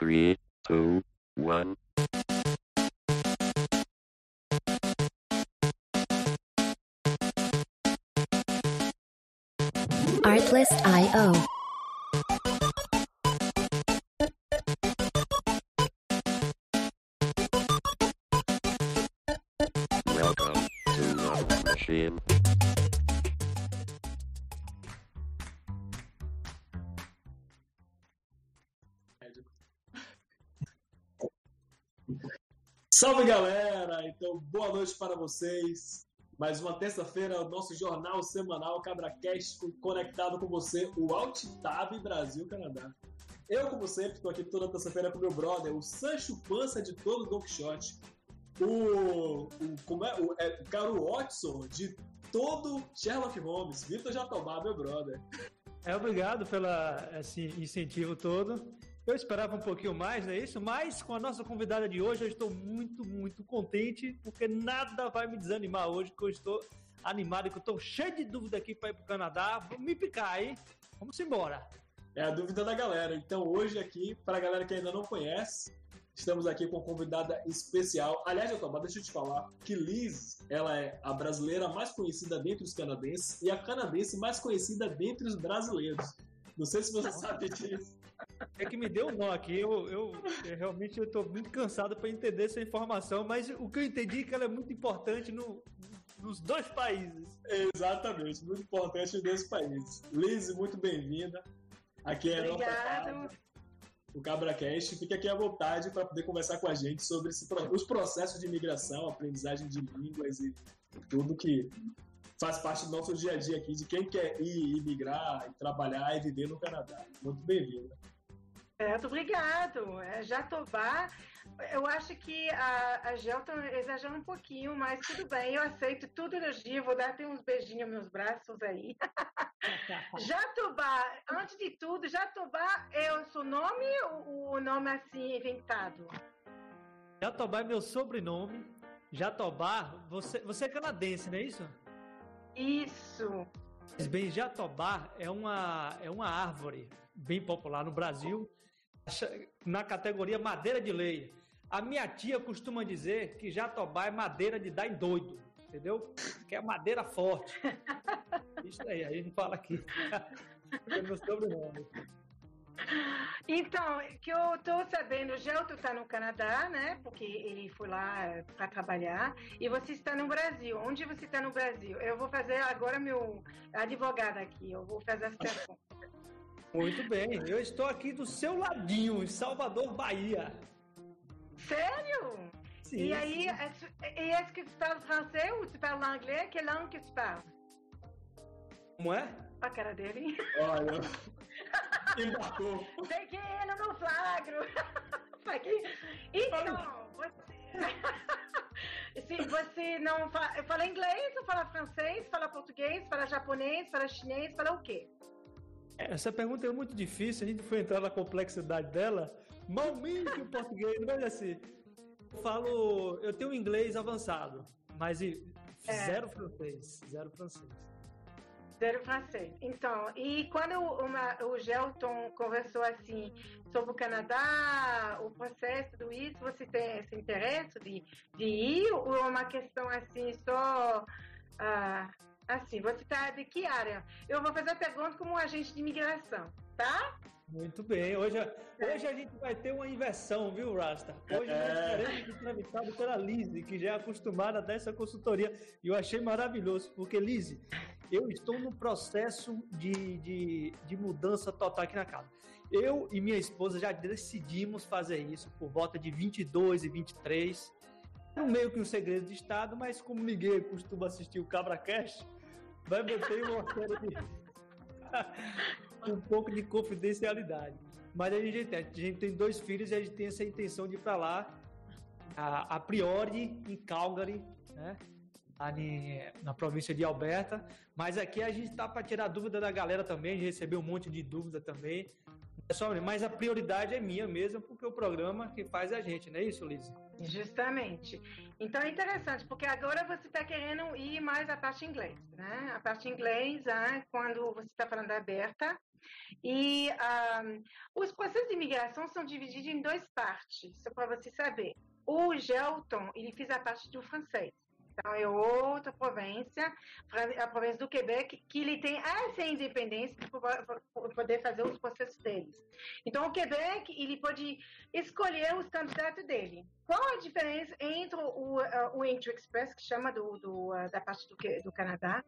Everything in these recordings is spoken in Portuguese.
Three, two, one. Artlist.io. Salve galera! Então, boa noite para vocês. Mais uma terça-feira, o nosso jornal semanal CabraCast conectado com você, o AltTab Brasil Canadá. Eu, como sempre, estou aqui toda terça-feira com meu brother, o Sancho Pança de todo Don Quixote, o, o, como é, o, é, o Caro Watson de todo Sherlock Holmes, Vitor Jatobá, meu brother. É, obrigado pelo esse incentivo todo. Eu esperava um pouquinho mais, não é isso? Mas com a nossa convidada de hoje, eu estou muito, muito contente, porque nada vai me desanimar hoje, que eu estou animado, que eu estou cheio de dúvida aqui para ir para o Canadá. Vamos me picar, hein? Vamos embora. É a dúvida da galera. Então, hoje aqui, para a galera que ainda não conhece, estamos aqui com uma convidada especial. Aliás, Jatobá, deixa eu te falar que Liz, ela é a brasileira mais conhecida dentre os canadenses e a canadense mais conhecida dentre os brasileiros. Não sei se você sabe disso. É que me deu um nó aqui. Eu, eu, eu realmente estou muito cansado para entender essa informação, mas o que eu entendi é que ela é muito importante no, nos dois países. Exatamente, muito importante nos dois países. Liz, muito bem-vinda. Aqui é a nossa Obrigado. o CabraCast. Fique aqui à vontade para poder conversar com a gente sobre esse os processos de imigração, aprendizagem de línguas e tudo que faz parte do nosso dia a dia aqui, de quem quer ir, imigrar, trabalhar e viver no Canadá. Muito bem-vinda. Certo, obrigado. É, Jatobá, eu acho que a, a Gel tá exagerando um pouquinho, mas tudo bem, eu aceito tudo elogio, vou dar até uns beijinhos nos meus braços aí. Jatobá, antes de tudo, Jatobá é o seu nome ou o nome assim inventado? Jatobá é meu sobrenome. Jatobá, você, você é canadense, não é isso? Isso. Bem, Jatobá é uma, é uma árvore bem popular no Brasil, na categoria madeira de lei. A minha tia costuma dizer que Jatobá é madeira de dar em doido, entendeu? Que é madeira forte. Isso aí, a gente fala aqui. É meu sobrenome. Então, que eu tô sabendo, Gelto está no Canadá, né? Porque ele foi lá para trabalhar. E você está no Brasil. Onde você está no Brasil? Eu vou fazer agora meu advogado aqui. Eu vou fazer as perguntas. Muito bem, eu estou aqui do seu ladinho, em Salvador, Bahia. Sério? Sim, e aí, est- e est-ce que tu parles français ou tu parles anglais? Que langue que tu parles? Como é? A cara dele. Olha, embarcou. Peguei ele no flagro. Peguei. Então, você... Se você não fala, fala inglês, ou fala francês, fala português, fala japonês, fala chinês, fala o quê? Essa pergunta é muito difícil, a gente foi entrar na complexidade dela. Malmente o português, mas assim, eu falo, eu tenho inglês avançado, mas É. zero francês, zero francês. Zero francês. Então, e quando uma- o Gelton conversou assim sobre o Canadá, o processo do isso, você tem esse interesse de, de ir ou é uma questão assim só ah, assim? Você está de que área? Eu vou fazer a pergunta como um agente de imigração, tá? Muito bem, hoje, hoje a gente vai ter uma inversão, viu, Rasta? Hoje É. nós teremos entrevistado pela Lise, que já é acostumada a dar essa consultoria, e eu achei maravilhoso, porque, Lise, eu estou no processo de, de, de mudança total aqui na casa. Eu e minha esposa já decidimos fazer isso por volta de 22 e 23, no meio que um segredo de Estado, mas como ninguém costuma assistir o Cabra Cash, vai manter uma série de um pouco de confidencialidade. Mas a gente, a gente tem dois filhos e a gente tem essa intenção de ir para lá, a, a priori em Calgary, né? Na província de Alberta. Mas aqui a gente tá para tirar dúvida da galera também, a gente recebeu um monte de dúvida também. Mas a prioridade é minha mesmo, porque o programa que faz é a gente, não é isso, Liz? Justamente. Então é interessante, porque agora você está querendo ir mais a parte inglês, né? A parte inglês, ah, quando você está falando aberta, E os processos de imigração são divididos em duas partes, só para você saber. O Gelton, ele fez a parte do francês. Então, é outra província, a província do Quebec, que ele tem essa independência para poder fazer os processos deles. Então, o Quebec, ele pode escolher os candidatos dele. Qual a diferença entre o, uh, o Entry Express, que chama do, do uh, da parte do, do Canadá,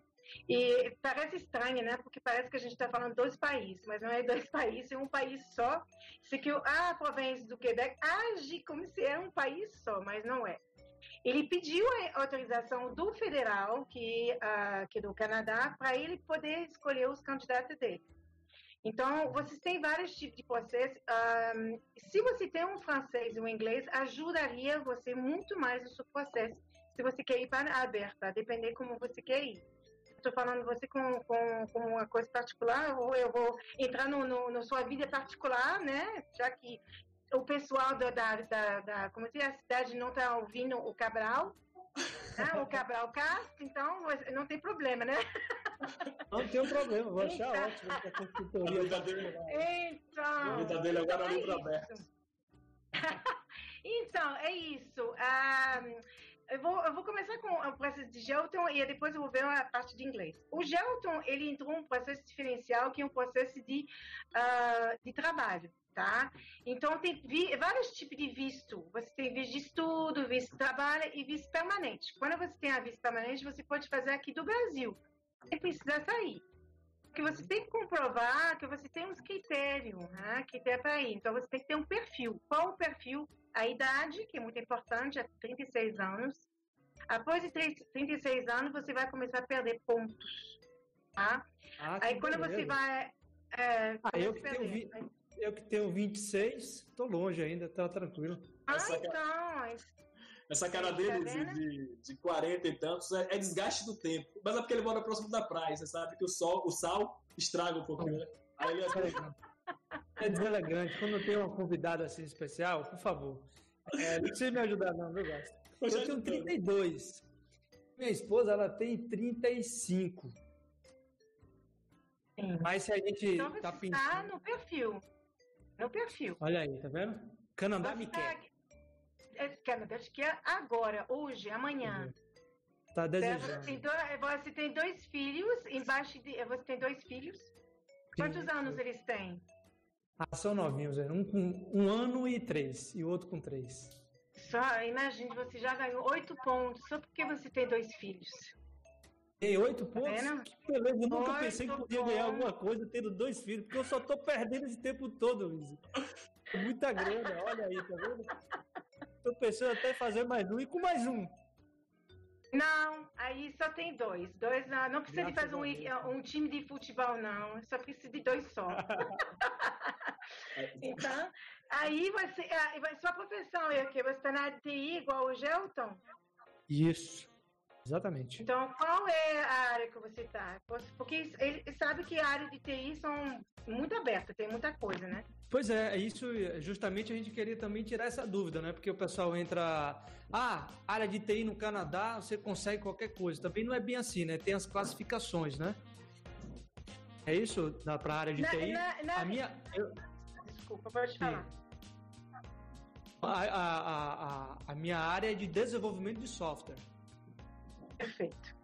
e parece estranho, né? Porque parece que a gente está falando dois países, mas não é dois países, é um país só. Se que a província do Quebec age como se era um país só, mas não é. Ele pediu a autorização do federal, que, uh, que é do Canadá, para ele poder escolher os candidatos dele. Então, vocês têm vários tipos de processo. Um, se você tem um francês e um inglês, ajudaria você muito mais no seu processo. Se você quer ir para a aberta, depender como você quer ir. Estou falando você com, com, com, uma coisa particular, ou eu vou entrar no, no, no sua vida particular, né? Já que o pessoal da, da, da, da como se a cidade não está ouvindo o Cabral, né? o Cabral Castro, então não tem problema, né? Não tem um problema, vou achar então, ótimo consultoria. A vida dele, então, a vida dele agora é livro aberto. então, é isso. Um, eu vou, eu vou começar com o processo de Gelton e depois eu vou ver a parte de inglês. O Gelton, ele entrou um processo diferencial que é um processo de, uh, de trabalho tá? Então tem vários tipos de visto. Você tem visto de estudo, visto de trabalho e visto permanente. Quando você tem a visto permanente, você pode fazer aqui do Brasil. Você precisa sair. Porque você tem que comprovar que você tem uns critérios, né? Que tem para ir. Então você tem que ter um perfil. Qual o perfil? A idade, que é muito importante, é 36 anos. Após 36 anos, você vai começar a perder pontos. Tá? Ah, Aí quando beleza. você vai. É, Ah, eu que perder, tenho vi- Eu que tenho 26, tô longe ainda, tá tranquilo. Ah, Essa- então. Essa cara Tá dele vendo? de, de, de 40 e tantos é, é desgaste do tempo. Mas é porque ele mora próximo da praia, você sabe que o sol, o sal estraga um pouquinho, né? Aí ele É deselegante. Quando tem uma convidada assim especial, por favor. É, não precisa me ajudar, não, viu, Gasta? Eu tenho 32. Minha esposa, ela tem 35. Sim. Mas se a gente Então tá está pensando. no perfil. No perfil. Olha aí, tá vendo? Canadá Você me tá- quer. É, Canadá te quer agora, hoje, amanhã. Tá Você desejando. tem, dois, você tem dois filhos, embaixo de. Você tem dois filhos? Quantos anos eles têm? Ah, são novinhos, é. um com um ano e três, e o outro com três. Só, imagine, você já ganhou oito pontos só porque você tem dois filhos. Tem oito pontos? vendo? Que beleza, eu nunca pensei que podia ganhar alguma coisa tendo dois filhos, porque eu só tô perdendo esse tempo todo, Luiz. É Muita grana, olha aí, tá vendo? Tô pensando até em fazer mais um e com mais um. Não, aí só tem dois. Dois não, não precisa de Graças fazer a um, um time de futebol, não. Só precisa de dois só. Então, aí você. ah, a sua profissão é o quê? Você está na TI igual o Gelton? Isso. Exatamente. Então, qual é a área que você está? Porque ele sabe que a área de TI são muito aberta, tem muita coisa, né? Pois é, é isso justamente a gente queria também tirar essa dúvida, né? Porque o pessoal entra, ah, área de TI no Canadá, você consegue qualquer coisa. Também não é bem assim, né? Tem as classificações, né? É isso da pra área de Na- TI? na- na- A minha, eu- Desculpa, pode falar. a, a, a, a- a minha área é de desenvolvimento de software. Perfeito.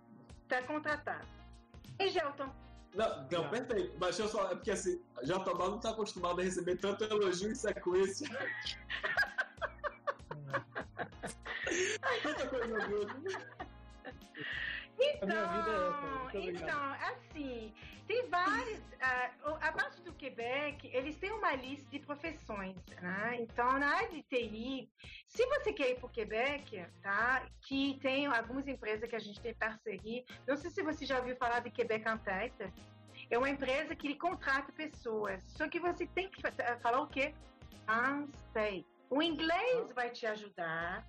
Está contratado. E Gelton? Não, não, Não. perfeito. Mas deixa eu só. É porque assim, Tomás não tá acostumado a receber tanto elogio em sequência. Tanta coisa boa. Vida é Então, obrigado. então, assim, tem vários. ah, o- a parte do Quebec, eles têm uma lista de profissões, né? Então, na área de TI, se você quer ir para o Quebec, tá? Que tem algumas empresas que a gente tem parceria. Não sei se você já ouviu falar de Quebec Antec. É uma empresa que contrata pessoas. Só que você tem que fa- falar o quê? Unstay. O inglês vai te ajudar.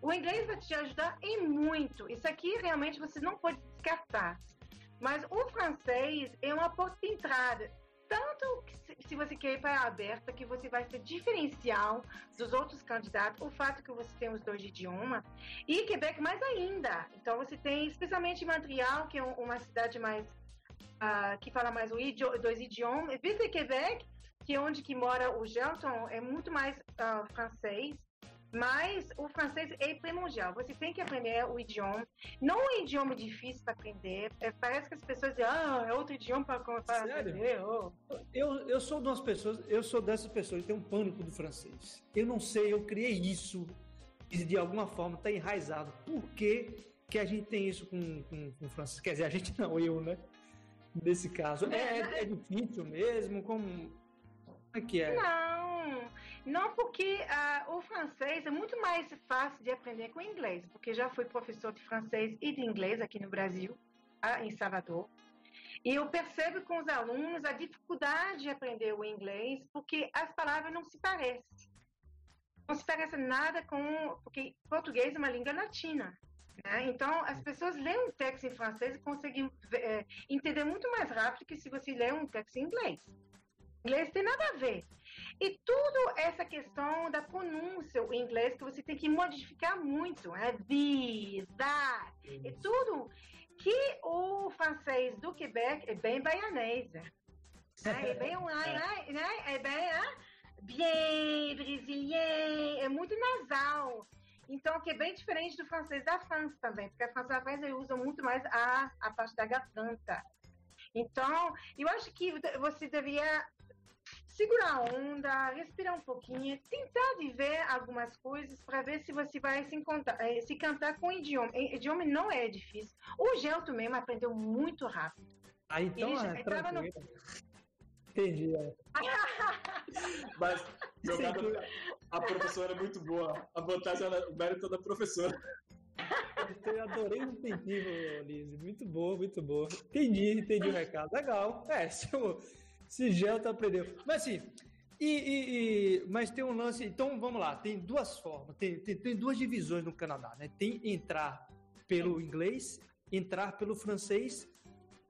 O inglês vai te ajudar em muito. Isso aqui realmente você não pode descartar. Mas o francês é uma porta de entrada. Tanto que se- você quer ir para a aberta, que você vai ser diferencial dos outros candidatos, o fato que você tem os dois idiomas, e Quebec mais ainda. Então você tem, especialmente Montreal, que é um- uma cidade mais ah, que fala mais o idio- dois idiomas. Vice Quebec, que é onde que mora o Gelton, é muito mais ah, francês. Mas o francês é primordial. Você tem que aprender o idioma. Não é um idioma difícil para aprender. É, parece que as pessoas dizem, ah, é outro idioma para aprender. oh." Eu, eu sou de umas pessoas, eu sou dessas pessoas que tem um pânico do francês. Eu não sei, eu criei isso e de alguma forma está enraizado. Por que, que a gente tem isso com, com, com o francês? Quer dizer, a gente não, eu, né? Nesse caso. É, é, é difícil mesmo? Como, como é que é? Não, não porque ah, o francês é muito mais fácil de aprender que o inglês, porque já fui professor de francês e de inglês aqui no Brasil, ah, em Salvador. E eu percebo com os alunos a dificuldade de aprender o inglês, porque as palavras não se parecem. Não se parece nada com. Porque português é uma língua latina. né? Então, as pessoas leem um texto em francês e conseguem eh, entender muito mais rápido que se você lê um texto em inglês. Inglês tem nada a ver. E tudo essa questão da pronúncia em inglês que você tem que modificar muito, né? This, that, e tudo que o francês do Quebec é bem baianês, né? É bem, né? é bem, né? bien, brésilien, é muito nasal. Então, que é bem diferente do francês da França também, porque a França da França usa muito mais a, a parte da garganta. Então, eu acho que você devia segurar a onda, respirar um pouquinho, tentar de ver algumas coisas para ver se você vai se, encontrar, eh, se cantar com o idioma. E- Idioma não é difícil. O Gelto mesmo aprendeu muito rápido. Ah, então Ele já é entrava no-. Entendi. é. Mas, meu a professora é muito boa. A vantagem é o mérito da professora. Eu adorei o incentivo, Lise. Muito boa, muito boa. Entendi, entendi o recado. Legal. É, se o se Gelta aprendeu. Mas assim, e, e- e- mas tem um lance. Então vamos lá, tem duas formas, tem, tem, tem duas divisões no Canadá, né? Tem entrar pelo inglês, entrar pelo francês,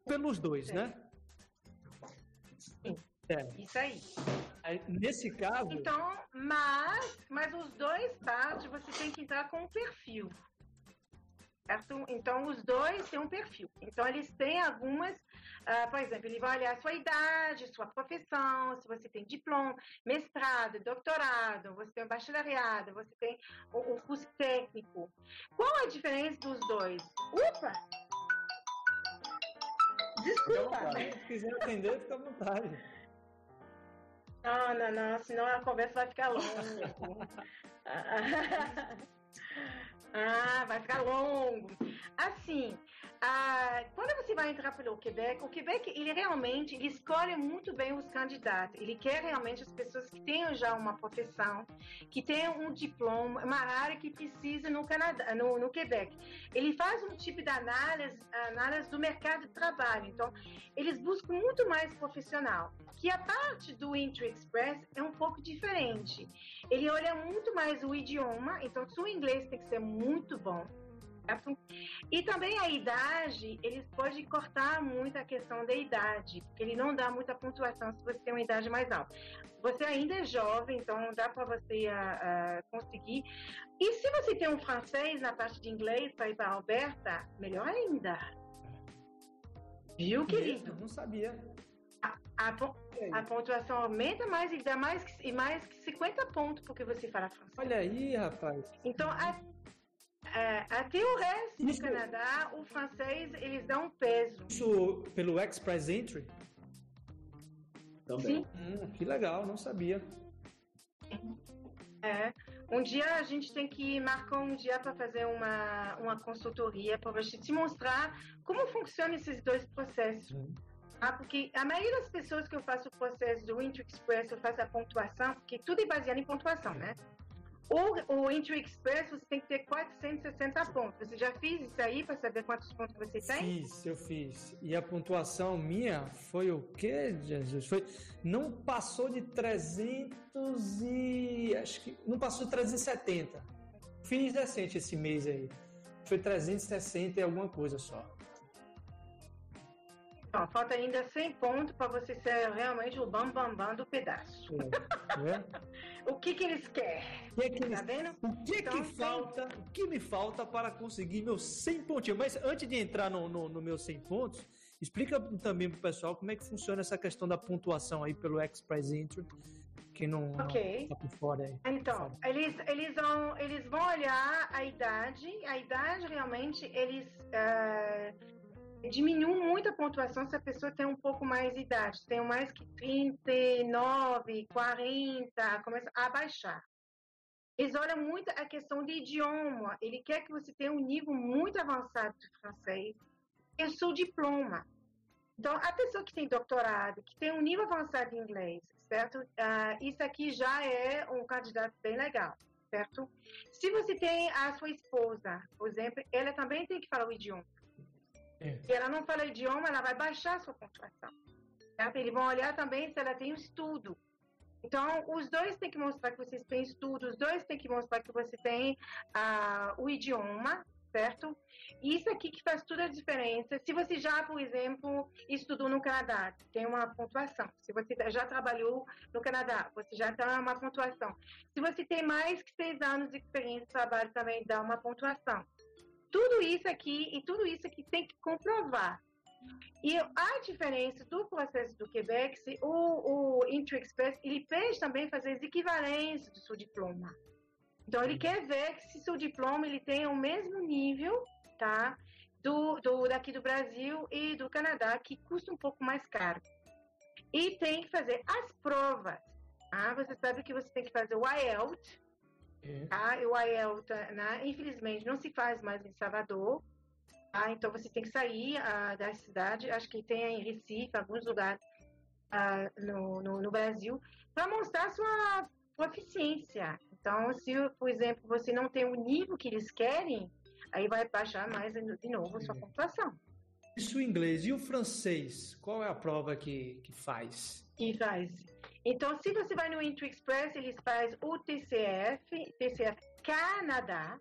pelos dois, né? É. Isso aí. Nesse caso, Então, mas, mas os dois partes você tem que entrar com um perfil. Certo? Então, os dois têm um perfil. Então, eles têm algumas, ah, por exemplo, ele vai olhar a sua idade, sua profissão, se você tem diploma, mestrado, doutorado, você tem um bacharelado, você tem o, o curso técnico. Qual a diferença dos dois? Opa! Desculpa. se quiser atender, fica à vontade. Não, não, não, senão a conversa vai ficar longa. ah, vai ficar longo. Assim, ah, quando você vai entrar pelo Quebec, o Quebec, ele realmente ele escolhe muito bem os candidatos. Ele quer realmente as pessoas que tenham já uma profissão, que tenham um diploma, uma área que precisa no Canadá, no, no Quebec. Ele faz um tipo de análise, análise do mercado de trabalho. Então, eles buscam muito mais profissional. Que a parte do Intro Express é um pouco diferente. Ele olha muito mais o idioma, então seu inglês tem que ser muito bom. certo? E também a idade, eles podem cortar muito a questão da idade, porque ele não dá muita pontuação se você tem uma idade mais alta. Você ainda é jovem, então dá para você ah, ah, conseguir. E se você tem um francês na parte de inglês para ir para Alberta, melhor ainda. Viu, querido? Eu não sabia. A, pon- a pontuação aumenta mais e dá mais e mais que 50 pontos porque você fala francês. Olha aí, rapaz. Então, a- é, até o resto do Canadá, o francês, eles dão peso. Isso pelo Express Entry? Também. Sim. Hum, que legal, não sabia. É. Um dia a gente tem que marcar um dia para fazer uma, uma consultoria para a gente te mostrar como funcionam esses dois processos. Uhum. Ah, porque a maioria das pessoas que eu faço o processo do Intro Express, eu faço a pontuação, porque tudo é baseado em pontuação, né? O, o Intro Express, você tem que ter 460 pontos. Você já fez isso aí para saber quantos pontos você tem? Fiz, eu fiz. E a pontuação minha foi o quê, Jesus? Foi não passou de 300 e acho que não passou de 370. Fiz decente esse mês aí. Foi 360 e alguma coisa só. Então, falta ainda 100 pontos para você ser realmente o bam bam bam do pedaço. É, né? O que que eles querem? O que, é que, eles- Tá vendo? o que, Então, que falta? O que me falta para conseguir meus 100 pontinhos? Mas antes de entrar no, no, no meus 100 pontos, Explica também pro pessoal como é que funciona essa questão da pontuação aí pelo Express Entry, quem não, Ok. não tá por fora aí. Então, eles, eles, vão, eles vão olhar a idade, a idade realmente, eles eh, diminuem muito a pontuação se a pessoa tem um pouco mais de idade, tem mais que 39, 40, começa a baixar. Eles olham muito a questão de idioma, ele quer que você tenha um nível muito avançado de francês, e o seu diploma. Então, a pessoa que tem doutorado, que tem um nível avançado de inglês, certo? Ah, isso aqui já é um candidato bem legal, certo? Se você tem a sua esposa, por exemplo, ela também tem que falar o idioma. É. Se ela não fala o idioma, ela vai baixar sua pontuação. Certo? Eles vão olhar também se ela tem um estudo. Então, os dois têm que mostrar que vocês têm estudo, os dois têm que mostrar que você tem ah, o idioma, certo? Isso aqui que faz toda a diferença. Se você já, por exemplo, estudou no Canadá, tem uma pontuação. Se você já trabalhou no Canadá, você já tem uma pontuação. Se você tem mais que seis anos de experiência de trabalho, também dá uma pontuação. Tudo isso aqui e tudo isso aqui tem que comprovar. E a diferença do processo do Quebec, se o, o InterExpress, ele pede também fazer as equivalências do seu diploma. Então, ele quer ver que se seu diploma ele tem o mesmo nível, tá? Do, do, daqui do Brasil e do Canadá, que custa um pouco mais caro. E tem que fazer as provas. Ah, você sabe que você tem que fazer o IELTS, É. tá? O IELTS, né? infelizmente, não se faz mais em Salvador. Tá? Então, você tem que sair ah, da cidade. Acho que tem em Recife, alguns lugares ah, no, no, no Brasil, para mostrar sua proficiência. Então, se, por exemplo, você não tem o nível que eles querem, aí vai baixar mais de novo a sua pontuação. Isso o inglês. E o francês? Qual é a prova que, que faz? que faz. Então, se você vai no Intro Express, eles fazem o TCF, TCF Canadá,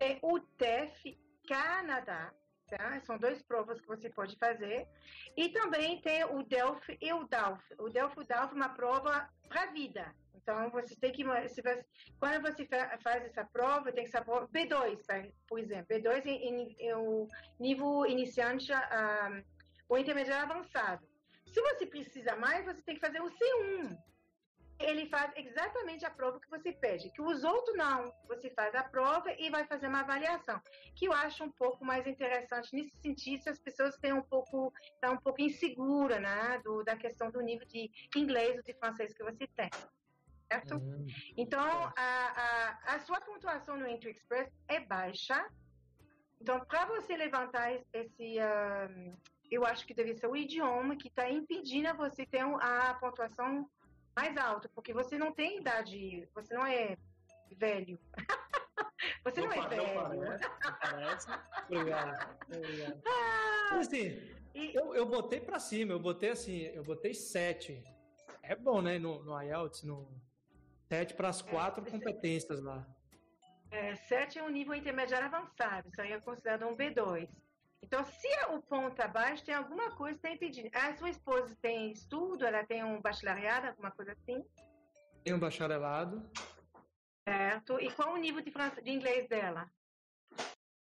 e o TEF Canadá, tá? São duas provas que você pode fazer. E também tem o DELF e o DALF. O DELF e o DALF é uma prova para vida. Então, você tem que. se você- quando você fa- faz essa prova, tem que saber. B2, pra- por exemplo. B2 é, é- é o nível iniciante, ah, o intermediário avançado. Se você precisa mais, você tem que fazer o C1. Ele faz exatamente a prova que você pede, que os outros não. Você faz a prova e vai fazer uma avaliação, que eu acho um pouco mais interessante nesse sentido, se as pessoas têm um pouco, tá um pouco insegura, né, do, da questão do nível de inglês ou de francês que você tem. Certo? Hum, Então, a, a, a sua pontuação no Entry Express é baixa. Então, para você levantar esse. ah, eu acho que deve ser o idioma que está impedindo a você ter a pontuação mais alta, porque você não tem idade, você não é velho. você não, é pa- velho. parece, não parece. Obrigado. obrigado. Ah, assim, e- eu, eu botei pra cima, eu botei assim, eu botei sete. É bom, né? No, no IELTS, no sete para as quatro esse- competências lá. É, 7 é um nível intermediário avançado, isso aí é considerado um B2. Então, se o ponto abaixo, tem alguma coisa que está impedindo. A sua esposa tem estudo, ela tem um bacharelado, alguma coisa assim, Tem um bacharelado. certo? E qual o nível de, de inglês dela?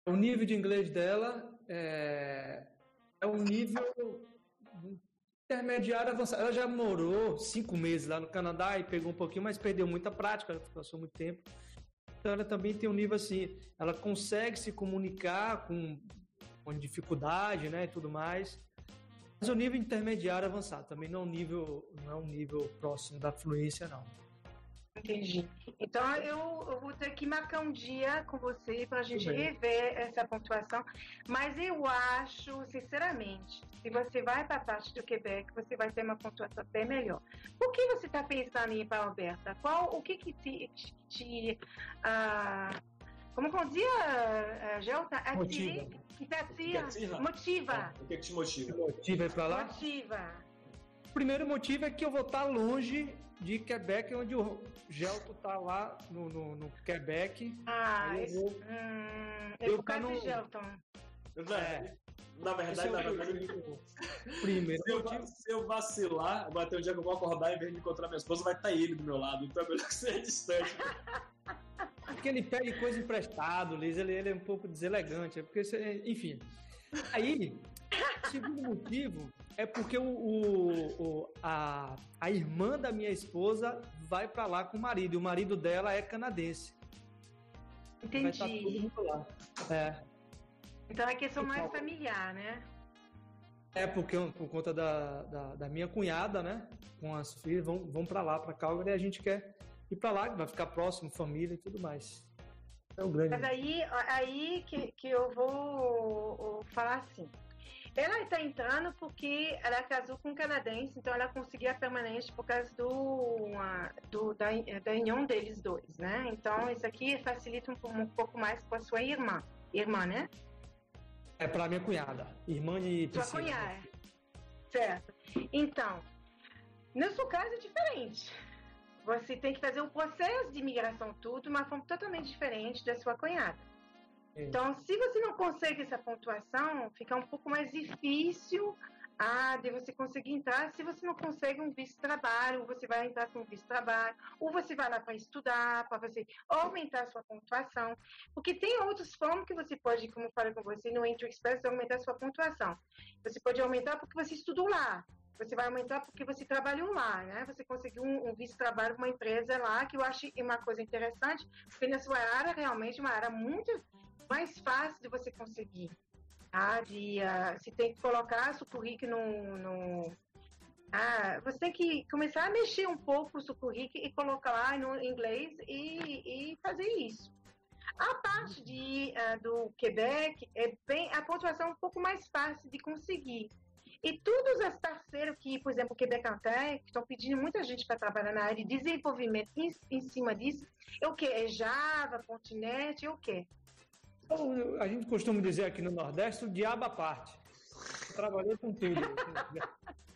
O nível de inglês dela é, é um nível intermediário avançado. Ela já morou cinco meses lá no Canadá e pegou um pouquinho, mas perdeu muita prática, passou muito tempo. Então ela também tem um nível assim, ela consegue se comunicar com, com dificuldade, né, e tudo mais. Mas o nível intermediário avançado também não é um nível, não é um nível próximo da fluência não. Entendi. Então, eu, eu vou ter que marcar um dia com você para a gente rever essa pontuação. Mas eu acho, sinceramente, se você vai para a parte do Quebec, você vai ter uma pontuação bem melhor. Por que você está pensando em ir para a Alberta? Qual, o que que te... te, te, ah, como dizia, Gelta? Motiva. Que te atira- Que atira. Motiva. O que, que te motiva? Motiva ir pra lá? Motiva. O primeiro motivo é que eu vou estar longe de Quebec, onde o Gelto tá lá no, no, no Quebec. Ah, Aí eu vou- hum, eu tá de no- Gelton. Na, na verdade, é na verdade, primeiro se eu, se eu vacilar, agora tem um dia que eu vou acordar, em vez de encontrar minha esposa, vai estar ele do meu lado. Então é melhor que seja distante. Porque ele pede coisa emprestado, Liz, ele, ele é um pouco deselegante, é porque, você- enfim. Aí, o segundo motivo é porque o, o- o- a, a irmã da minha esposa vai pra lá com o marido. E o marido dela é canadense. Vai estar todo Entendi. mundo lá. É. Então é questão mais Então- familiar, né? É porque por conta da, da, da minha cunhada, né? Com as filhas, vão, vão para lá, para Calgary, e a gente quer ir para lá, vai ficar próximo, família e tudo mais. É o grande. Mas aí, aí que, que eu vou falar assim. Ela está entrando porque ela casou com um canadense, então ela conseguiu a permanente por causa do, do- da, da união deles dois, né? Então isso aqui facilita um, um pouco mais com a sua irmã. Irmã, né? É para minha cunhada, irmã de Sua cunhada. Certo. Então, no seu caso é diferente. Você tem que fazer o processo de imigração tudo de uma forma totalmente diferente da sua cunhada. É. Então, se você não consegue essa pontuação, fica um pouco mais difícil ah, de você conseguir entrar. Se você não consegue um visto de trabalho, você vai entrar com um visto de trabalho, ou você vai lá para estudar, para você aumentar a sua pontuação. Porque tem outras formas que você pode, como eu falei com você, no Entry Express, aumentar a sua pontuação. Você pode aumentar porque você estudou lá. Você vai aumentar porque você trabalhou lá, né? Você conseguiu um, um visto de trabalho com uma empresa lá, que eu acho uma coisa interessante, porque na sua área, realmente, é uma área muito mais fácil de você conseguir. Tá? De, ah, você tem que colocar seu currículo no... no ah, você tem que começar a mexer um pouco o seu currículo e colocar lá no inglês e, e fazer isso. A parte de, ah, do Quebec, é bem, a pontuação é um pouco mais fácil de conseguir. E todos os parceiros que, por exemplo, o Quebec Antec, estão pedindo muita gente para trabalhar na área de desenvolvimento em, em cima disso, é o que? É Java, .NET, é o que? Então, a gente costuma dizer aqui no Nordeste, o diabo à parte. Trabalhei com tudo.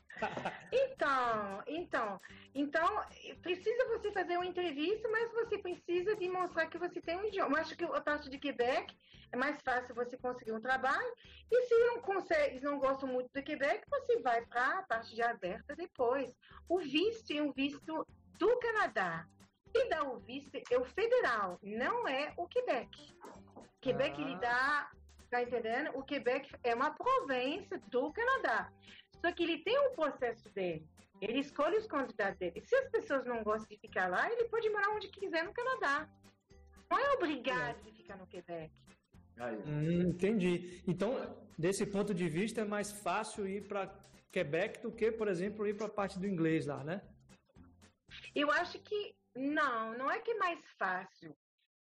Então, então, então, precisa você fazer uma entrevista, mas você precisa demonstrar que você tem um idioma. Eu acho que a parte de Quebec é mais fácil você conseguir um trabalho. E se não consegue, não gosta muito do Quebec, você vai para a parte de aberta depois. O visto é um visto do Canadá. E dá o visto é o federal, não é o Quebec. Quebec Ah. ele dá, tá entendendo? O Quebec é uma província do Canadá. Só que ele tem um processo dele. Ele escolhe os candidatos dele. Se as pessoas não gostam de ficar lá, ele pode morar onde quiser no Canadá. Não é obrigado de ficar no Quebec. Hum, entendi. Então, desse ponto de vista, é mais fácil ir para Quebec do que, por exemplo, ir para a parte do inglês lá, né? Eu acho que não, não é que é mais fácil.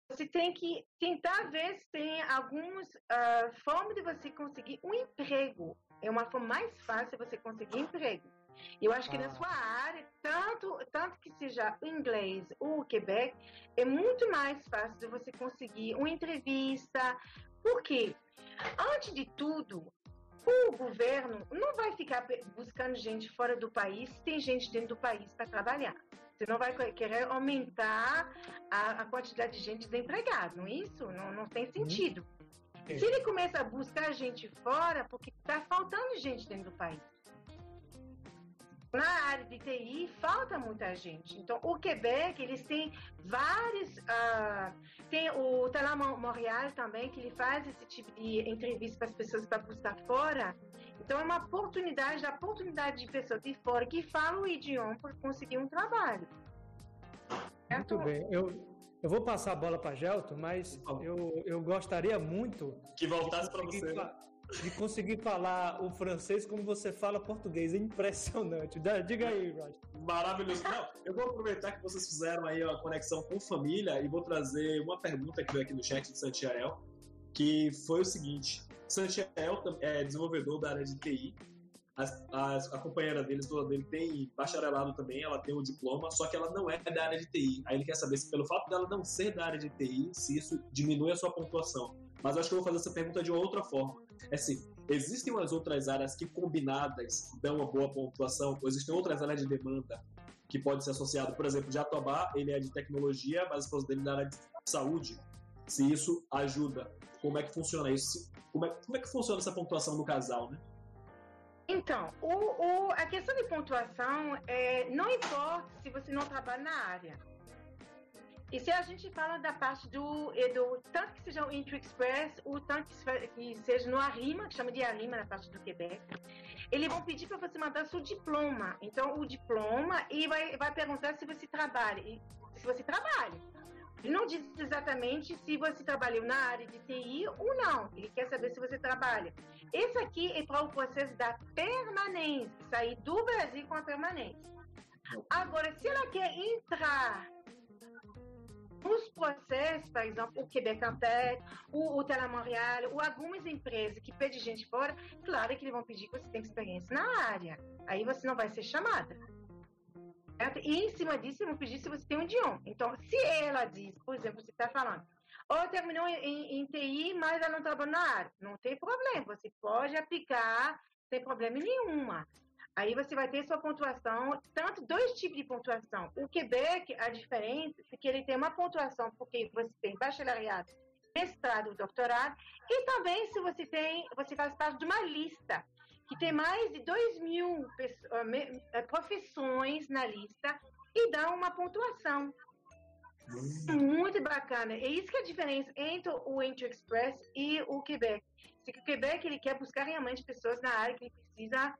Você tem que tentar ver se tem algumas ah, formas de você conseguir um emprego. É uma forma mais fácil você conseguir emprego. Eu acho que Ah. na sua área, tanto, tanto que seja o inglês ou o Quebec, é muito mais fácil de você conseguir uma entrevista. Por quê? Antes de tudo, o governo não vai ficar buscando gente fora do país se tem gente dentro do país para trabalhar. Você não vai que- querer aumentar a, a quantidade de gente desempregada, não é isso? Não, não tem sentido. Se ele começa a buscar gente fora, porque está faltando gente dentro do país. Na área de TI, falta muita gente. Então, o Quebec, eles têm vários... ah, tem o Mo- Montreal também, que ele faz esse tipo de entrevista para as pessoas para buscar fora. Então, é uma oportunidade, a oportunidade de pessoas de fora que falam o idioma para conseguir um trabalho. Muito Certo? bem. Eu, eu vou passar a bola para Gelton, mas eu, eu gostaria muito Que voltasse conseguir você. né? de conseguir falar o francês como você fala português. É impressionante. Diga aí, Rod. Maravilhoso. Não, eu vou aproveitar que vocês fizeram aí a conexão com família e vou trazer uma pergunta que veio aqui no chat de Santiael, que foi o seguinte. Santiael tam- é desenvolvedor da área de TI. As- as- a companheira dele, esposa dele, tem bacharelado também, ela tem o diploma, só que ela não é da área de TI. Aí ele quer saber se, pelo fato dela não ser da área de TI, se isso diminui a sua pontuação. Mas eu acho que eu vou fazer essa pergunta de outra forma. É assim, existem umas outras áreas que combinadas dão uma boa pontuação, ou existem outras áreas de demanda que pode ser associado, por exemplo, Jatobá, ele é de tecnologia, mas a esposa dele é da área de saúde. Se isso ajuda, como é que funciona isso? Como é, como é que funciona essa pontuação no casal, né? Então, o, o- a questão de pontuação é, não importa se você não trabalha na área. E se a gente fala da parte do, do tanto que seja o Intro Express, ou tanto que se- que seja no Arrima, que chama de Arrima na parte do Quebec, eles vão pedir para você mandar seu diploma. Então, o diploma e vai, vai perguntar se você trabalha. E se você trabalha. Ele não diz exatamente se você trabalhou na área de TI ou não. Ele quer saber se você trabalha. Esse aqui é para o processo da permanência, sair do Brasil com a permanência. Agora, se ela quer entrar nos processos, por exemplo, o Quebec Antec, o, o Telemontréal, ou algumas empresas que pedem gente fora, claro que eles vão pedir que você tenha experiência na área. Aí você não vai ser chamada. E em cima disso, eles vão pedir se você tem um idioma. Então, se ela diz, por exemplo, você está falando, ou terminou em, em, TI, mas ela não trabalha na área, não tem problema, você pode aplicar sem problema nenhuma. Aí você vai ter sua pontuação, tanto dois tipos de pontuação. O Quebec, a diferença é que ele tem uma pontuação porque você tem bacharelado, mestrado, doutorado, e também se você tem, você faz parte de uma lista que tem mais de 2 mil ah, eh, profissões na lista e dá uma pontuação. Muito bacana. É isso que é a diferença entre o Intro Express e o Quebec. Se o Quebec ele quer buscar realmente pessoas na área que ele precisa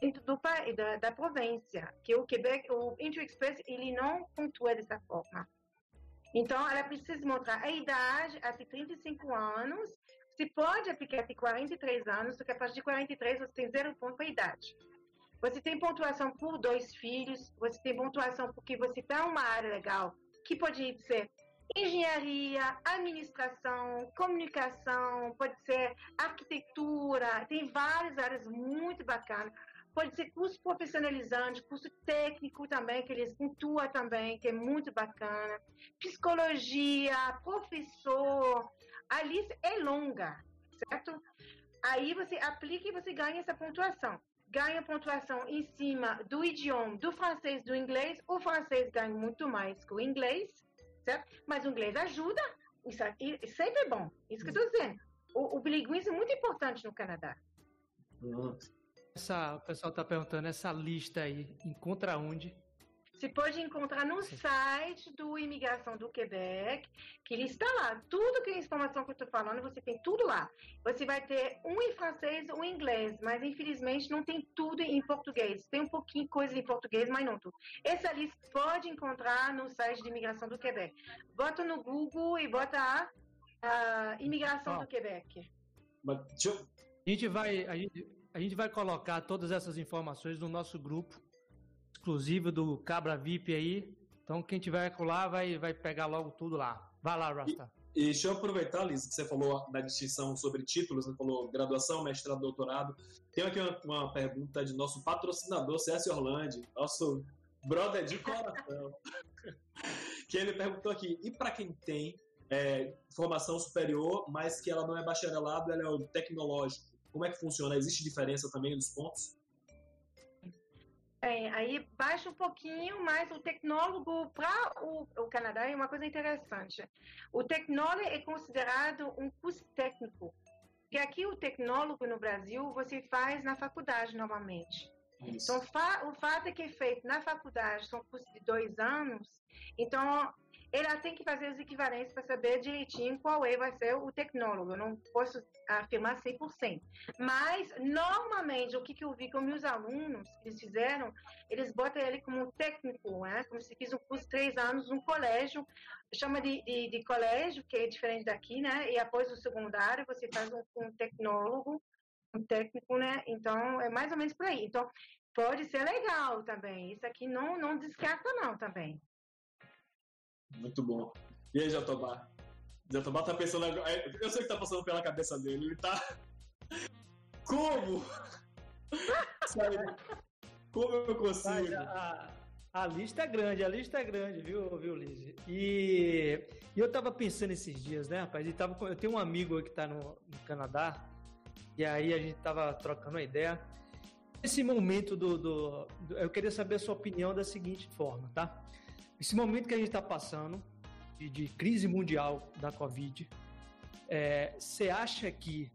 dentro do país, da, da província. Que o Quebec, o Intro Express, ele não pontua dessa forma. Então, ela precisa mostrar a idade até 35 anos. Você pode aplicar até 43 anos, porque a partir de 43 você tem zero ponto para a idade. Você tem pontuação por dois filhos, você tem pontuação porque você está uma área legal, que pode ser engenharia, administração, comunicação, pode ser arquitetura, tem várias áreas muito bacanas. Pode ser curso profissionalizante, curso técnico também, que eles pontuam também, que é muito bacana. Psicologia, professor, a lista é longa, certo? Aí você aplica e você ganha essa pontuação. Ganha pontuação em cima do idioma, do francês, do inglês. O francês ganha muito mais que o inglês, certo? Mas o inglês ajuda. Isso aqui sempre é bom. Isso que eu estou dizendo. O, o bilinguismo é muito importante no Canadá. Hum. Essa, o pessoal tá perguntando, essa lista aí, encontra onde? Você pode encontrar no site do Imigração do Quebec, que ele está lá. Tudo que é informação que eu estou falando, você tem tudo lá. Você vai ter um em francês, um em inglês, mas infelizmente não tem tudo em português. Tem um pouquinho de coisa em português, mas não tudo. Essa lista pode encontrar no site de Imigração do Quebec. Bota no Google e bota a, a Imigração do Quebec. Mas eu- A gente vai, a gente, a gente vai colocar todas essas informações no nosso grupo exclusivo do Cabra VIP aí. Então quem tiver lá vai, vai pegar logo tudo lá. Vai lá, Rasta. E deixa eu aproveitar, Liz, que você falou da distinção sobre títulos, você falou graduação, mestrado, doutorado. Tem aqui uma, uma pergunta de nosso patrocinador, CS Orlando, nosso brother de coração. que ele perguntou aqui, e para quem tem é, formação superior, mas que ela não é bacharelado, ela é o tecnológico, como é que funciona? Existe diferença também dos pontos? É, aí baixa um pouquinho, mas o tecnólogo para o, o Canadá é uma coisa interessante. O tecnólogo é considerado um curso técnico. Porque aqui o tecnólogo no Brasil você faz na faculdade normalmente. Isso. Então, fa- o fato é que é feito na faculdade, são cursos de dois anos, então ela tem que fazer os equivalentes para saber direitinho qual é, vai ser o tecnólogo. Eu não posso afirmar 100%. Mas, normalmente, o que, que eu vi com meus alunos, eles fizeram, eles botam ele como técnico, né? como se fiz um curso três anos no colégio, chama de, de, de colégio, que é diferente daqui, né? E após o secundário, você faz um, um tecnólogo, um técnico, né? Então, é mais ou menos por aí. Então, pode ser legal também. Isso aqui não, não descarta, não, também. Muito bom. E aí, Jatobá? Jatobá tá pensando agora. é, Eu sei que tá passando pela cabeça dele. Ele tá. Como? Como eu Mas consigo? a, a lista é grande, a lista é grande, viu, viu Liz? E, e eu tava pensando esses dias, né, rapaz? E tava, eu tenho um amigo que tá no, no Canadá, e aí a gente tava trocando uma ideia. Esse momento do, do- do- Eu queria saber a sua opinião da seguinte forma, tá? Esse momento que a gente tá passando, de, de crise mundial da Covid, é, você acha que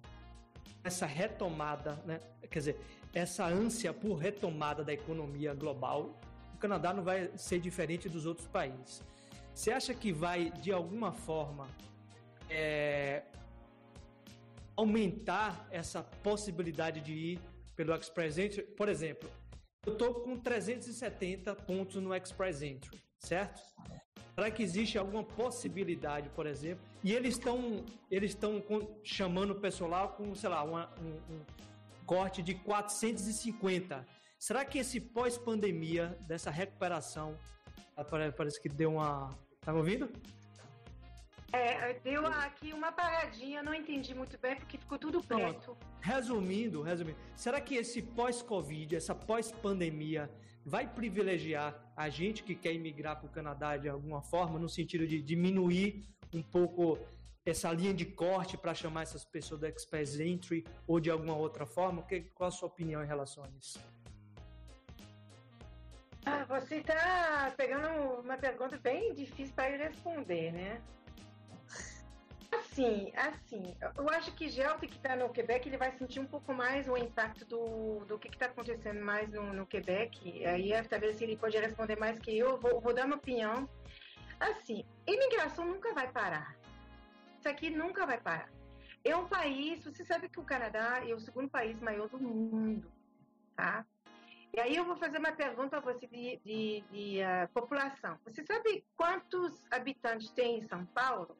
essa retomada, né? Quer dizer, essa ânsia por retomada da economia global, o Canadá não vai ser diferente dos outros países. você acha que vai, de alguma forma, é, aumentar essa possibilidade de ir pelo Express Entry? Por exemplo, eu estou com 370 pontos no Express Entry, certo? Será que existe alguma possibilidade, por exemplo? E eles estão eles estão chamando o pessoal com, sei lá, uma, um, um corte de 450. Será que esse pós-pandemia, dessa recuperação, parece que deu uma. Tá me ouvindo? É, deu aqui uma paradinha, não entendi muito bem porque ficou tudo preto. Resumindo, resumindo, será que esse pós-Covid, essa pós-pandemia, vai privilegiar a gente que quer imigrar para o Canadá de alguma forma, no sentido de diminuir um pouco essa linha de corte para chamar essas pessoas do Express Entry ou de alguma outra forma? Qual a sua opinião em relação a isso? Ah, você está pegando uma pergunta bem difícil para responder, né? Assim, assim, eu acho que Gelto que está no Quebec, ele vai sentir um pouco mais o impacto do, do que está acontecendo mais no, no Quebec. Aí talvez ele pode responder mais que eu. Vou, vou dar uma opinião. Assim, imigração nunca vai parar. Isso aqui nunca vai parar. É um país, você sabe que o Canadá é o segundo país maior do mundo, tá? E aí eu vou fazer uma pergunta a você de, de, de uh, população. Você sabe quantos habitantes tem em São Paulo?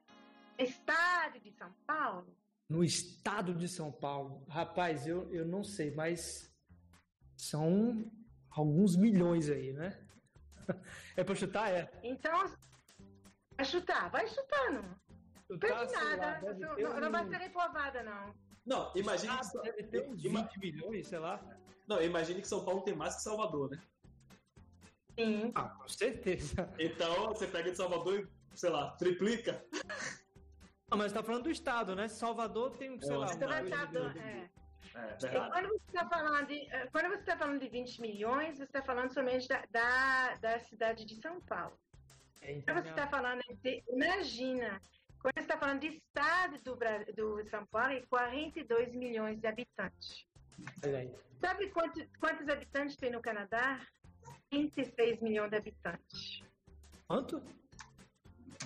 Estado de São Paulo? No estado de São Paulo. Rapaz, eu, eu não sei, mas são alguns milhões aí, né? É pra chutar, é. Então, vai chutar, vai chutando. Não perde nada. Lá, não, não, vai ser reprovada, não. Não, imagine ah, que. Deve ter uns 20 milhões, sei lá. Não, imagine que São Paulo tem mais que Salvador, né? Sim. Ah, com certeza. Então, você pega de Salvador e, sei lá, triplica. Não, mas tá falando do estado, né? Salvador tem, sei é, lá... Um é. É, quando você está falando de eh, quando você está falando de 20 milhões, você está falando somente da, da, da, cidade de São Paulo. É, então, quando você está falando de, imagina, quando você está falando de estado do, do São Paulo, é 42 milhões de habitantes. Sabe quantos, quantos habitantes tem no Canadá? 26 milhões de habitantes. Quanto?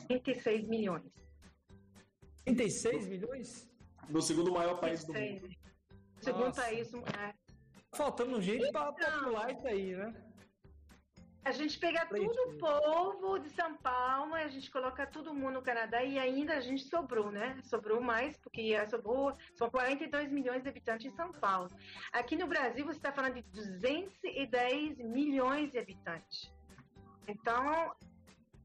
26 milhões. 36 milhões? No segundo maior país 26. do mundo. Segundo Nossa. país. É. Faltando gente então, para popular isso aí, né? A gente pega tudo o povo de São Paulo, a gente coloca todo mundo no Canadá e ainda a gente sobrou, né? Sobrou mais, porque sobrou, são 42 milhões de habitantes em São Paulo. Aqui no Brasil você está falando de 210 milhões de habitantes. Então,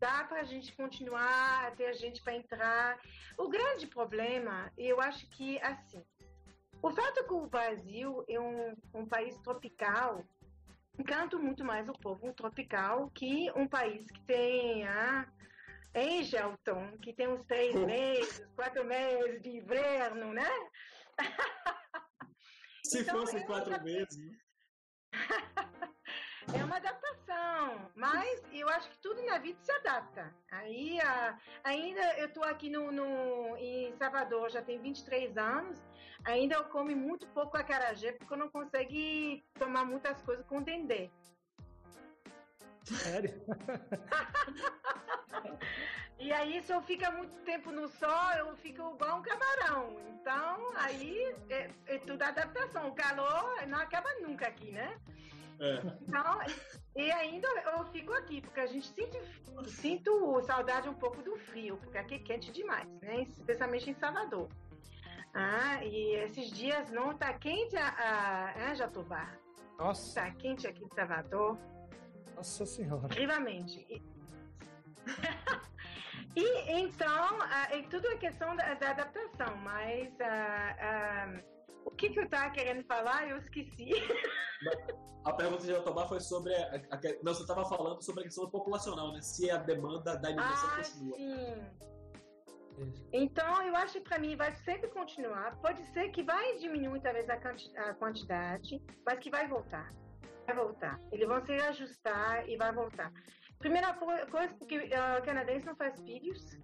dá para a gente continuar a ter gente para entrar. O grande problema, eu acho que, assim, o fato que o Brasil é um, um país tropical encanta muito mais o povo tropical que um país que tem a em Gelton, que tem uns três meses, quatro meses de inverno, né? Se então, fosse quatro uma... meses. É uma adaptação, mas eu acho que tudo na vida se adapta. Aí, a, ainda eu estou aqui no, no, em Salvador, já tem 23 anos, Ainda eu como muito pouco acarajé porque eu não consigo tomar muitas coisas com dendê. Sério? e aí, se eu ficar muito tempo no sol, eu fico igual um camarão. Então, aí é, é tudo adaptação. O calor não acaba nunca aqui, né? É. Então, e ainda eu fico aqui, porque a gente sente, sinto saudade um pouco do frio, porque aqui é quente demais, né? Especialmente em Salvador. Ah, e esses dias não tá quente a, a, a Jatobá. Nossa. Tá quente aqui em Salvador. Nossa Senhora. Incrívelmente. E, e então, uh, é tudo é questão da, da adaptação, mas uh, uh, o que, que eu estava querendo falar, eu esqueci. A pergunta de Jatobá foi sobre. A, a, não, você estava falando sobre a questão populacional, né? Se a demanda da imigração ah, continua. Sim. Então, eu acho que para mim vai sempre continuar. Pode ser que vai diminuir talvez a quantidade, mas que vai voltar. Vai voltar. Eles vão se ajustar e vai voltar. Primeira coisa, porque uh, o canadense não faz filhos.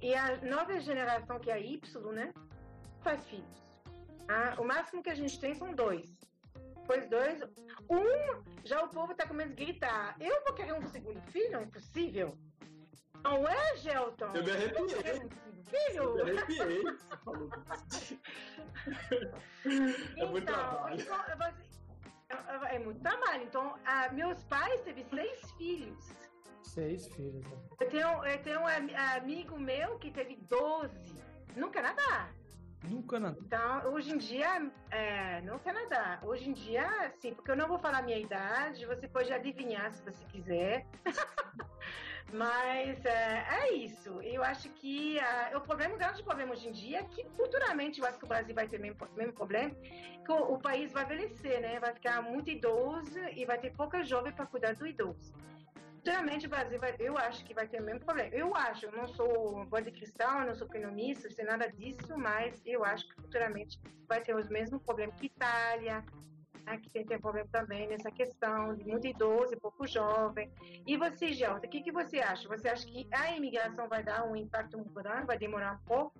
E a nova geração, que é a Y, né? Faz filhos. Ah, o máximo que a gente tem são dois. Depois dois. Um, já o povo está começando a gritar. Eu vou querer um segundo filho? Não é possível. Não é, Gelton? Eu me arrepiei. Filho! Eu me arrepiei. Isso. É muito trabalho. então, é, muito trabalho. Então, ah, meus pais teve seis filhos. Seis filhos. né? Eu tenho, eu tenho um ami- amigo meu que teve 12 no Canadá. No Canadá. Então, hoje em dia, é, no Canadá, hoje em dia, sim, porque eu não vou falar a minha idade, você pode adivinhar se você quiser. Mas é, é isso. Eu acho que ah, o problema, o grande problema hoje em dia é que futuramente eu acho que o Brasil vai ter o mesmo, mesmo problema, que o, o país vai envelhecer, né? Vai ficar muito idoso e vai ter pouca jovem para cuidar do idoso. Futuramente o Brasil vai, eu acho que vai ter o mesmo problema. Eu acho, eu não sou boa de cristal, eu não sou economista, não sei nada disso, mas eu acho que futuramente vai ter os mesmos problemas que Itália, né, que tem, tem problema também nessa questão de muito idoso e pouco jovem. E você, Gelta, o que, que você acha? Você acha que a imigração vai dar um impacto muito grande, vai demorar um pouco?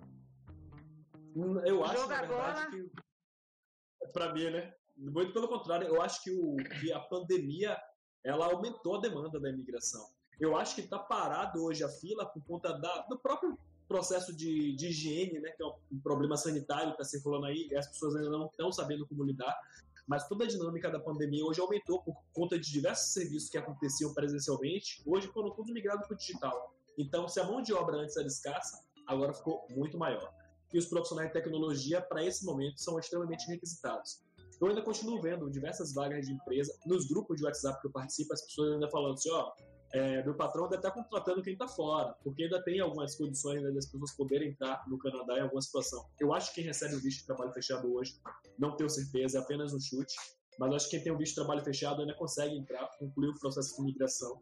Eu acho, Joga na verdade, bola. que. Pra mim, né? Muito pelo contrário, eu acho que, o, que a pandemia ela aumentou a demanda da imigração. Eu acho que está parado hoje a fila por conta da, do próprio processo de, de higiene, né? Que é um problema sanitário que está circulando aí, e as pessoas ainda não estão sabendo como lidar. Mas toda a dinâmica da pandemia hoje aumentou por conta de diversos serviços que aconteciam presencialmente, hoje foram todos migrados para o digital. Então, se a mão de obra antes era escassa, agora ficou muito maior. E os profissionais de tecnologia, para esse momento, são extremamente requisitados. Eu ainda continuo vendo diversas vagas de empresa, nos grupos de WhatsApp que eu participo, as pessoas ainda falando assim, ó, é, meu patrão ainda está contratando quem está fora, porque ainda tem algumas condições né, das pessoas poderem entrar no Canadá em alguma situação. Eu acho que quem recebe o visto de trabalho fechado hoje, não tenho certeza, é apenas um chute, mas acho que quem tem o visto de trabalho fechado ainda consegue entrar, concluir o processo de imigração.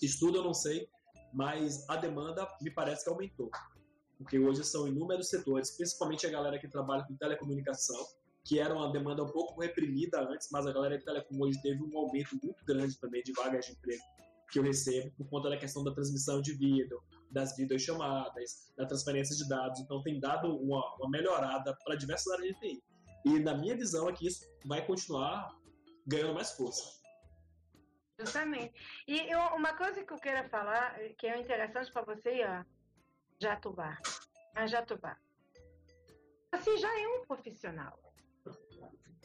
Estudo eu não sei, mas a demanda me parece que aumentou. Porque hoje são inúmeros setores, principalmente a galera que trabalha com telecomunicação, que era uma demanda um pouco reprimida antes, mas a galera de telecom hoje teve um aumento muito grande também de vagas de emprego que eu recebo por conta da questão da transmissão de vídeo, das videochamadas, da transferência de dados. Então tem dado uma, uma melhorada para diversas áreas de TI. E na minha visão é que isso vai continuar ganhando mais força. Justamente. E uma coisa que eu quero falar, que é interessante para você, ó, Jatubá. A Jatubá. Você já é um profissional,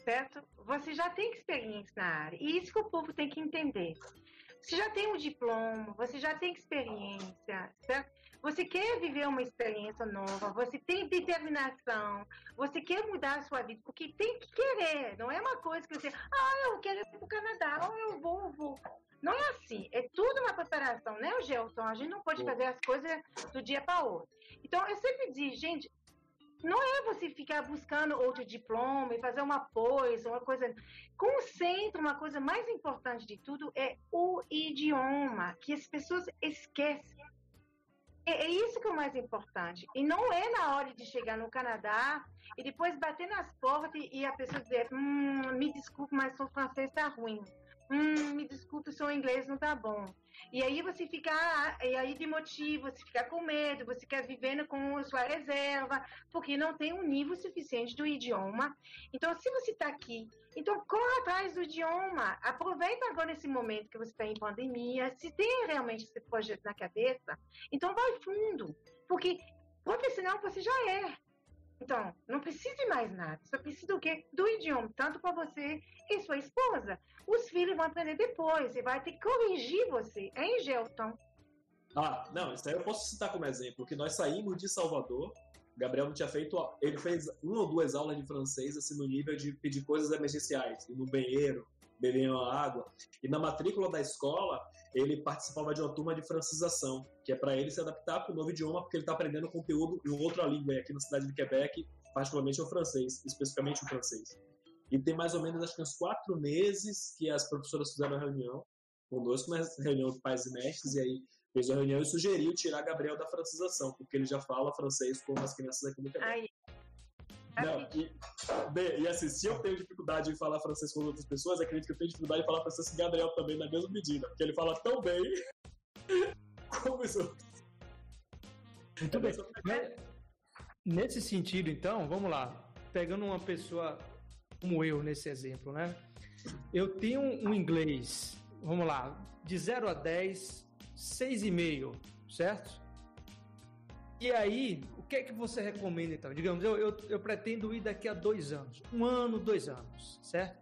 certo? Você já tem experiência na área. E isso que o povo tem que entender. Você já tem um diploma, você já tem experiência, certo? Você quer viver uma experiência nova, você tem determinação, você quer mudar a sua vida, porque tem que querer, não é uma coisa que você, ah, eu quero ir para o Canadá, ou eu vou, eu vou. Não é assim, é tudo uma preparação, né, Gelton? A gente não pode fazer as coisas do dia para outro. Então, eu sempre digo, gente, não é você ficar buscando outro diploma e fazer uma pós, uma coisa. Concentra, uma coisa mais importante de tudo é o idioma, que as pessoas esquecem. É, é isso que é o mais importante. E não é na hora de chegar no Canadá e depois bater nas portas e a pessoa dizer: hum, me desculpe, mas seu francês está ruim. Hum, me desculpe, seu inglês não tá bom. E aí você fica, e aí de motivo, você fica com medo, você fica vivendo com sua reserva, porque não tem um nível suficiente do idioma. Então, se você está aqui, então corra atrás do idioma. Aproveita agora esse momento que você está em pandemia. Se tem realmente esse projeto na cabeça, então vai fundo. Porque profissional você já é. Então, não precisa de mais nada. Só precisa do quê? Do idioma, tanto para você e sua esposa. Os filhos vão aprender depois e vai ter que corrigir você, hein, Gelton? Ah, não, isso aí eu posso citar como exemplo, que nós saímos de Salvador, Gabriel não tinha feito, ele fez uma ou duas aulas de francês, assim, no nível de pedir coisas emergenciais, no banheiro, beber uma água. E na matrícula da escola, ele participava de uma turma de francização, que é para ele se adaptar para o novo idioma, porque ele está aprendendo conteúdo em outra língua, e aqui na cidade de Quebec, particularmente o francês, especificamente o francês. E tem mais ou menos, acho que uns quatro meses que as professoras fizeram a reunião conosco, uma reunião de pais e mestres, e aí fez a reunião e sugeriu tirar Gabriel da francização, porque ele já fala francês com as crianças aqui no Quebec. Aí. Não, e, bem, e assim, se eu tenho dificuldade em falar francês com outras pessoas, acredito que eu tenho dificuldade em falar francês com o Gabriel também, na mesma medida, porque ele fala tão bem como os outros. Muito bem. Nesse sentido, então, vamos lá. Pegando uma pessoa como eu nesse exemplo, né? Eu tenho um inglês, vamos lá, de 0 a 10, 6,5. certo? E aí, o que é que você recomenda então? Digamos, eu, eu, eu pretendo ir daqui a dois anos, um ano, dois anos, certo?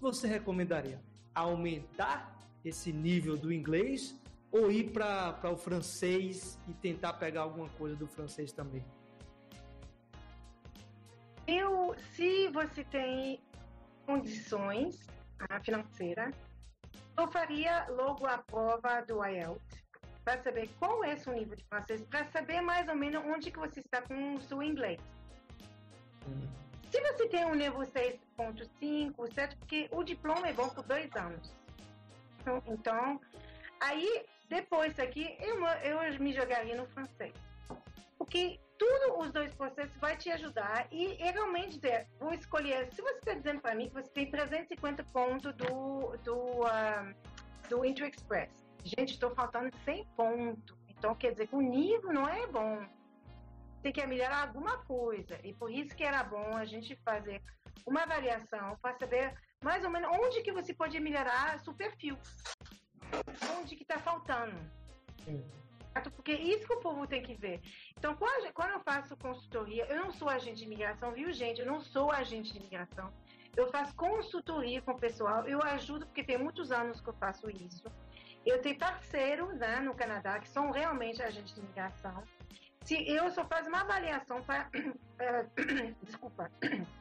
Você recomendaria? Aumentar esse nível do inglês ou ir para o francês e tentar pegar alguma coisa do francês também? Eu, se você tem condições ah, financeiras, eu faria logo a prova do IELTS para saber qual é seu nível de francês, para saber mais ou menos onde que você está com o seu inglês. Se você tem um nível 6.5, certo? Porque o diploma é bom por dois anos. Então, então aí, depois aqui, eu, eu me jogaria no francês. Porque tudo os dois processos vai te ajudar e, e realmente vou escolher, se você está dizendo para mim que você tem 350 pontos do, do, uh, do Intro Express, gente, estou faltando 100 pontos, então quer dizer que o nível não é bom, tem que melhorar alguma coisa e por isso que era bom a gente fazer uma avaliação para saber mais ou menos onde que você pode melhorar seu perfil, onde que está faltando. Sim. Porque isso que o povo tem que ver. Então, quando eu faço consultoria, eu não sou agente de imigração, viu, gente? Eu não sou agente de imigração. Eu faço consultoria com o pessoal, eu ajudo, porque tem muitos anos que eu faço isso. Eu tenho parceiros né, no Canadá que são realmente agentes de imigração. Se eu só faço uma avaliação para. desculpa.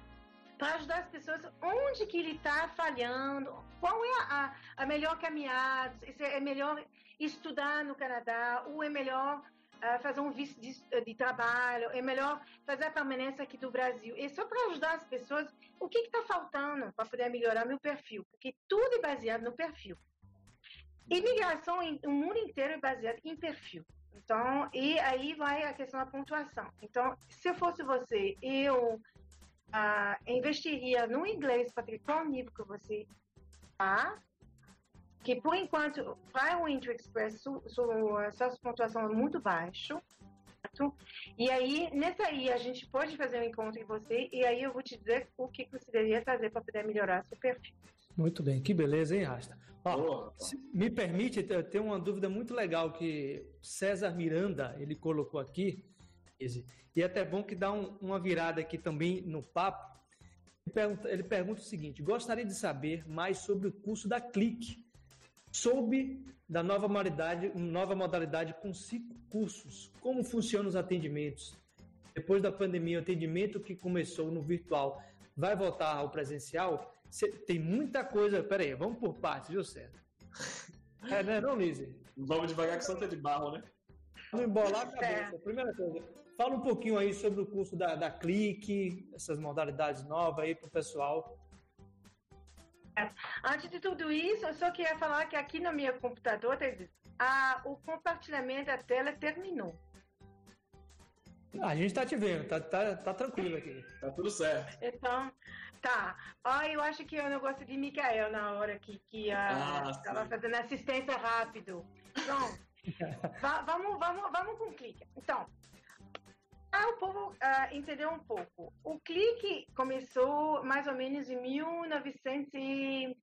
para ajudar as pessoas onde que ele está falhando, qual é a, a melhor caminhada, se é melhor estudar no Canadá, ou é melhor uh, fazer um visto de, de, trabalho, é melhor fazer a permanência aqui do Brasil. É só para ajudar as pessoas o que está faltando para poder melhorar meu perfil, porque tudo é baseado no perfil. Imigração, o mundo inteiro é baseado em perfil. Então, e aí vai a questão da pontuação. Então, se eu fosse você, eu uh, investiria no inglês para ver qual nível que você está, que por enquanto, para o Intro Express, su, su, a sua pontuação é muito baixa. E aí, nessa aí, a gente pode fazer um encontro em você e aí eu vou te dizer o que você deveria fazer para poder melhorar seu perfil. Muito bem, que beleza, hein, Rasta? Ó, me permite ter uma dúvida muito legal que César Miranda ele colocou aqui, e é até bom que dá um, uma virada aqui também no papo. Ele pergunta, ele pergunta o seguinte: gostaria de saber mais sobre o curso da Clique Soube da nova modalidade, nova modalidade com cinco cursos. Como funcionam os atendimentos? Depois da pandemia, o atendimento que começou no virtual vai voltar ao presencial? Cê, tem muita coisa. Pera aí, vamos por partes, viu, César? É, né, não, Lise? Vamos devagar que Santa de barro, né? Vamos embolar a cabeça. É. Primeira coisa, fala um pouquinho aí sobre o curso da, da Clique, essas modalidades novas aí para o pessoal. Antes de tudo isso, eu só queria falar que aqui no meu computador a, o compartilhamento da tela terminou. Ah, a gente tá te vendo, tá, tá, tá tranquilo aqui. Tá tudo certo. Então, tá. Ó, eu acho que eu não gosto de Mikael na hora que, que ah, estava fazendo assistência rápido. Então, vamos, vamos, vamos com o clique. Então, ah, o povo uh, entendeu um pouco. O clique começou mais ou menos em 1900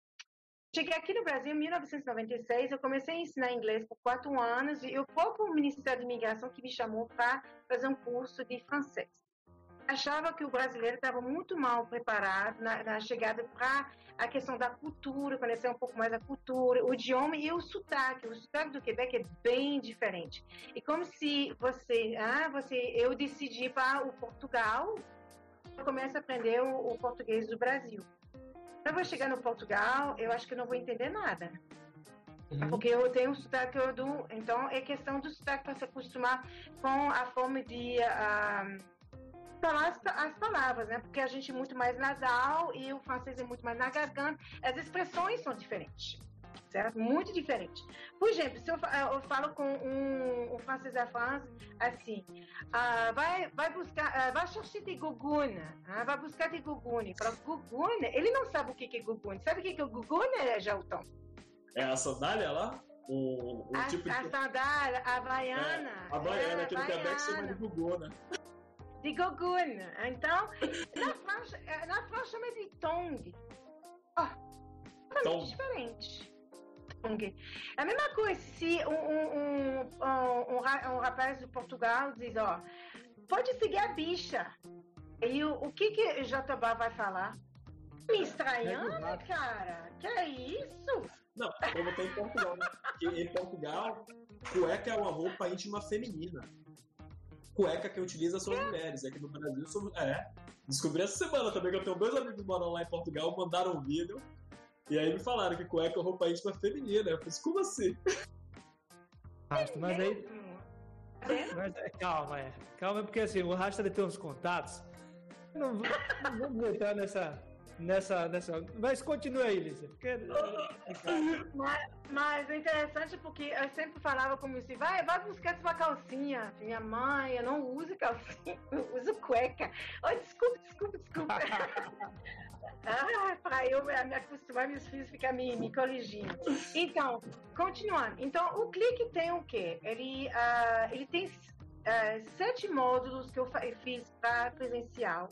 Cheguei aqui no Brasil em 1996, eu comecei a ensinar inglês por quatro anos e o próprio Ministério de Imigração que me chamou para fazer um curso de francês achava que o brasileiro estava muito mal preparado na, na chegada para a questão da cultura, conhecer um pouco mais a cultura, o idioma e o sotaque. O sotaque do Quebec é bem diferente. E como se você, ah, você, eu decidi para o Portugal, eu começo a aprender o, o português do Brasil. Eu vou chegar no Portugal, eu acho que não vou entender nada. Uhum. Porque eu tenho um sotaque do. Então, é questão do sotaque para se acostumar com a forma de. Uh, falar as, as, palavras, né? Porque a gente é muito mais nasal e o francês é muito mais na garganta. As expressões são diferentes, certo? Muito diferentes. Por exemplo, se eu, eu falo com um, um francês da França assim, ah, vai, vai buscar, ah, vai chercher de gugune, ah, vai buscar de gugune. Para gugune, ele não sabe o que é gugune. Sabe o que é gugune, Gelton? É a sandália lá? O, o a, tipo a de... sandália, a havaiana. É, a havaiana, é, aquele Quebec chama de guguna de Gogun. Então, na França, na França chama de Tong. Oh, totalmente diferente. É a mesma coisa se um, um, um, um, ra- rapaz de Portugal diz, ó, pode seguir a bicha. E o, o que que Jatobá vai falar? Me estranhando, cara? Que é isso? Não, como tem em Portugal, né? Porque em Portugal, cueca é uma roupa íntima feminina. Cueca que utiliza são as mulheres. Aqui no Brasil, somos... é. Descobri essa semana também que eu tenho dois amigos que moram lá em Portugal, mandaram um vídeo. E aí me falaram que cueca é roupa íntima feminina. Eu falei, como assim? Rasta, mas aí. Mas, é, calma, é. Calma, porque assim, o Rasta ele tem uns contatos. Não, v- não vamos entrar nessa. Nessa, nessa. Mas continue aí, Lisa. Porque... Mas, mas é interessante porque eu sempre falava como assim, vai, vai buscar sua calcinha. Minha mãe, eu não uso calcinha, eu uso cueca. Oh, desculpa, desculpa, desculpa. ah, para eu me acostumar, meus filhos ficam me, me corrigindo. Então, continuando. Então, o clique tem o quê? Ele, ah, ele tem ah, sete módulos que eu fiz para presencial.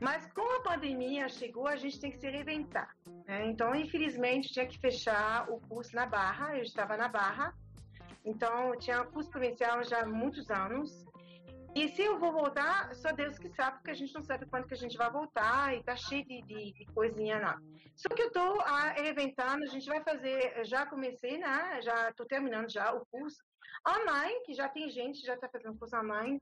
Mas com a pandemia chegou, a gente tem que se reinventar. né? Então, infelizmente, tinha que fechar o curso na Barra. Eu estava na Barra. Então, eu tinha curso presencial já há muitos anos. E se eu vou voltar, só Deus que sabe, porque a gente não sabe quando que a gente vai voltar e tá cheio de, de, de coisinha lá. Só que eu tô ah, reinventando, a gente vai fazer, já comecei, né? Já tô terminando já o curso online, que já tem gente que já tá fazendo curso online,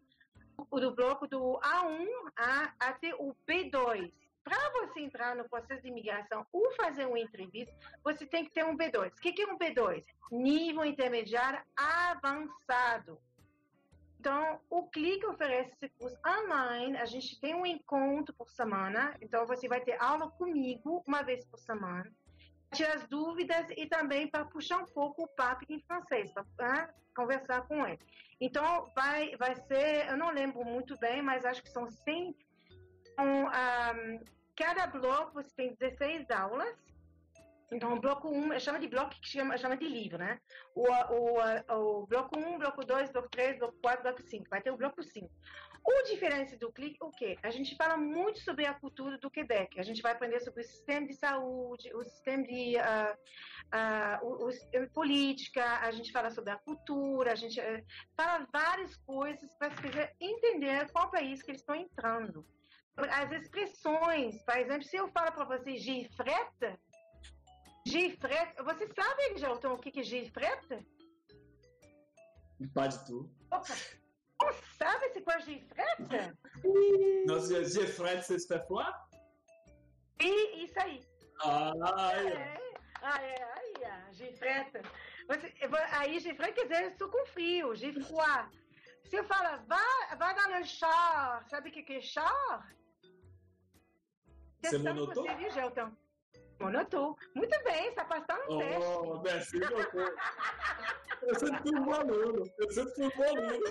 do bloco do A1 a, até o B2. Para você entrar no processo de imigração ou fazer uma entrevista, você tem que ter um B2. O que é um B2? Nível intermediário avançado. Então, o Clique oferece esse curso online. A gente tem um encontro por semana. Então, você vai ter aula comigo uma vez por semana. Tirar as dúvidas e também para puxar um pouco o papo em francês, para conversar com ele. Então, vai, vai ser, eu não lembro muito bem, mas acho que são 100. Um, um, cada bloco você tem 16 aulas. Então, o bloco 1, um, chama de bloco que chama, chama de livro, né? O, o, o bloco 1, um, bloco 2, bloco 3, bloco 4, bloco 5. Vai ter o bloco 5. O diferença do clique, o quê? A gente fala muito sobre a cultura do Quebec. A gente vai aprender sobre o sistema de saúde, o sistema de uh, uh, o, o política, a gente fala sobre a cultura, a gente uh, fala várias coisas para as pessoas entender qual país que eles estão entrando. As expressões, por exemplo, se eu falo para você gifrete, gifrete, você sabe, Gelton, o que é gifrete? Pas du tout. Opa! Sabe c'est quoi gifrete? Non, Gifrete, c'est se fait quoi? E isso aí. Ah, aí. É. Ah, é, aí, ah, gifrete. Você, aí, gifrete quer dizer estou com frio, gifroid. Se eu falo, vá, vá dans le char, sabe o que é char? Você monotou? Você, viu, Gelton? Monotou. Muito bem, está passando um teste. Oh, beaucoup. Eu sempre fui um aluno. Eu sempre fui um aluno.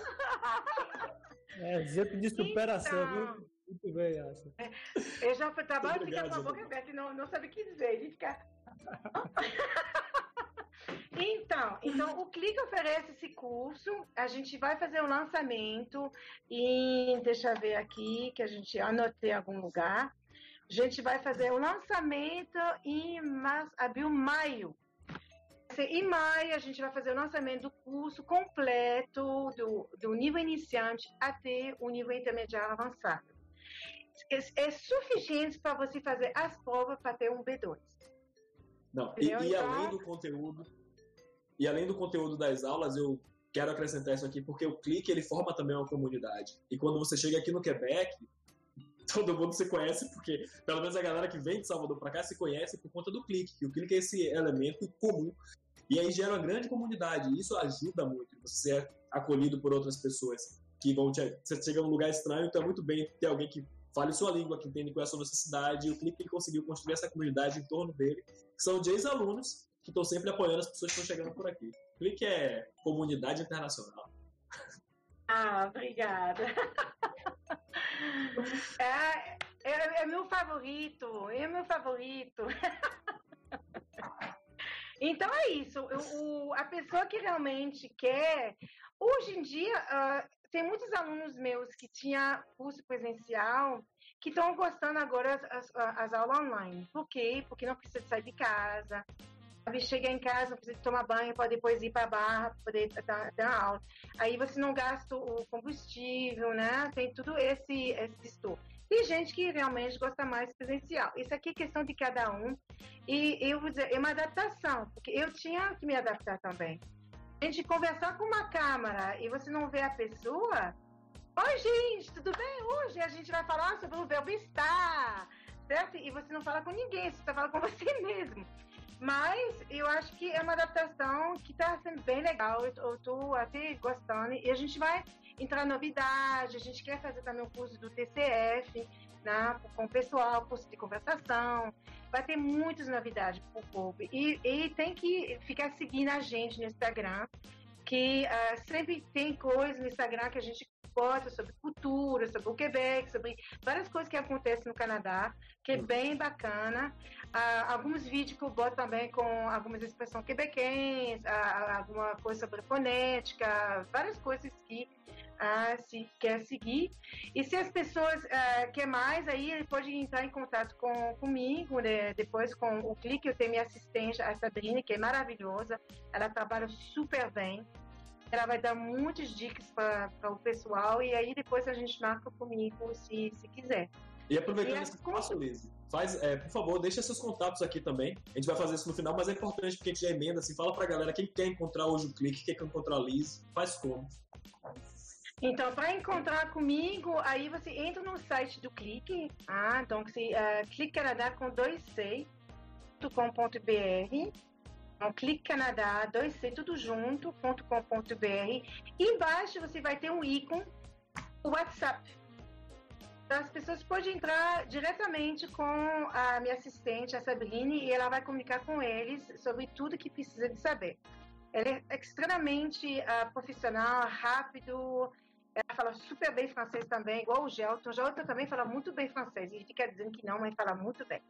É, exemplo de superação, Então. viu? Muito bem, Asa. Eu já fui trabalho e fica Obrigado, com a boca aberta e não, não sabe o que dizer. Ele fica. Então, então, o Clique oferece esse curso. A gente vai fazer o lançamento em, deixa eu ver aqui, que a gente anotei em algum lugar. A gente vai fazer o lançamento em março, abril, maio. Em maio, a gente vai fazer o lançamento do curso completo, do, do nível iniciante até o nível intermediário avançado. É, é suficiente para você fazer as provas para ter um B2. Não, e, e Então- além do conteúdo, e além do conteúdo das aulas, eu quero acrescentar isso aqui porque o Clique ele forma também uma comunidade. E quando você chega aqui no Quebec, todo mundo se conhece porque pelo menos a galera que vem de Salvador para cá se conhece por conta do Clique. Que o Clique é esse elemento comum e aí gera uma grande comunidade. E isso ajuda muito você ser acolhido por outras pessoas que vão te, você chega num lugar estranho, então é muito bem ter alguém que fale sua língua, que entende qual é a sua necessidade. E o Clique conseguiu construir essa comunidade em torno dele, que são de ex-alunos que estão sempre apoiando as pessoas que estão chegando por aqui. Clique é comunidade internacional. Ah, obrigada. É, é, é meu favorito, é meu favorito. Então é isso. O, o- a pessoa que realmente quer. Hoje em dia, ah, tem muitos alunos meus que tinham curso presencial que estão gostando agora as, as, as aulas online. Por quê? Porque não precisa sair de casa. Sabe, Chega em casa, precisa tomar banho, pode depois ir para a barra, poder dar, dar aula. Aí você não gasta o combustível, né? Tem tudo esse, distúrbio. Tem gente que realmente gosta mais presencial. Isso aqui é questão de cada um. E eu vou dizer, é uma adaptação, porque eu tinha que me adaptar também. A gente conversar com uma câmera e você não vê a pessoa. Oi, gente, tudo bem? Hoje a gente vai falar sobre o verbo estar, certo? E você não fala com ninguém, você está falando com você mesmo. Mas eu acho que é uma adaptação que está sendo bem legal. Eu estou até gostando. E a gente vai entrar novidade. A gente quer fazer também o curso do TCF, né, com o pessoal, curso de conversação. Vai ter muitas novidades para o povo. E, e, tem que ficar seguindo a gente no Instagram, que uh, sempre tem coisas no Instagram que a gente bota sobre cultura, sobre o Quebec, sobre várias coisas que acontecem no Canadá, que é bem bacana. Uh, alguns vídeos que eu boto também com algumas expressões quebequenses, uh, alguma coisa sobre fonética, várias coisas que se quer seguir. E se as pessoas uh, querem mais, aí pode entrar em contato com, comigo, né? depois com o clique. Eu tenho minha assistente, a Sabrina, que é maravilhosa, ela trabalha super bem. Ela vai dar muitas dicas para o pessoal e aí depois a gente marca comigo se, se quiser. E aproveitando esse espaço, Liz, faz, é, por favor, deixa seus contatos aqui também. A gente vai fazer isso no final, mas é importante porque a gente já emenda, assim, fala pra galera quem quer encontrar hoje o clique, quem quer encontrar a Liz, faz como. Então, para encontrar comigo, aí você entra no site do Clique, ah, então se, uh, Clique Canadá com 2c.com.br então, Clique Canadá, 2c, tudo junto.com.br embaixo você vai ter um ícone, o WhatsApp. As pessoas podem entrar diretamente com a minha assistente, a Sabrine, e ela vai comunicar com eles sobre tudo que precisa de saber. Ela é extremamente uh, profissional, rápido, ela fala super bem francês também, igual o Gelton. O Gelton também fala muito bem francês, ele fica dizendo que não, mas fala muito bem.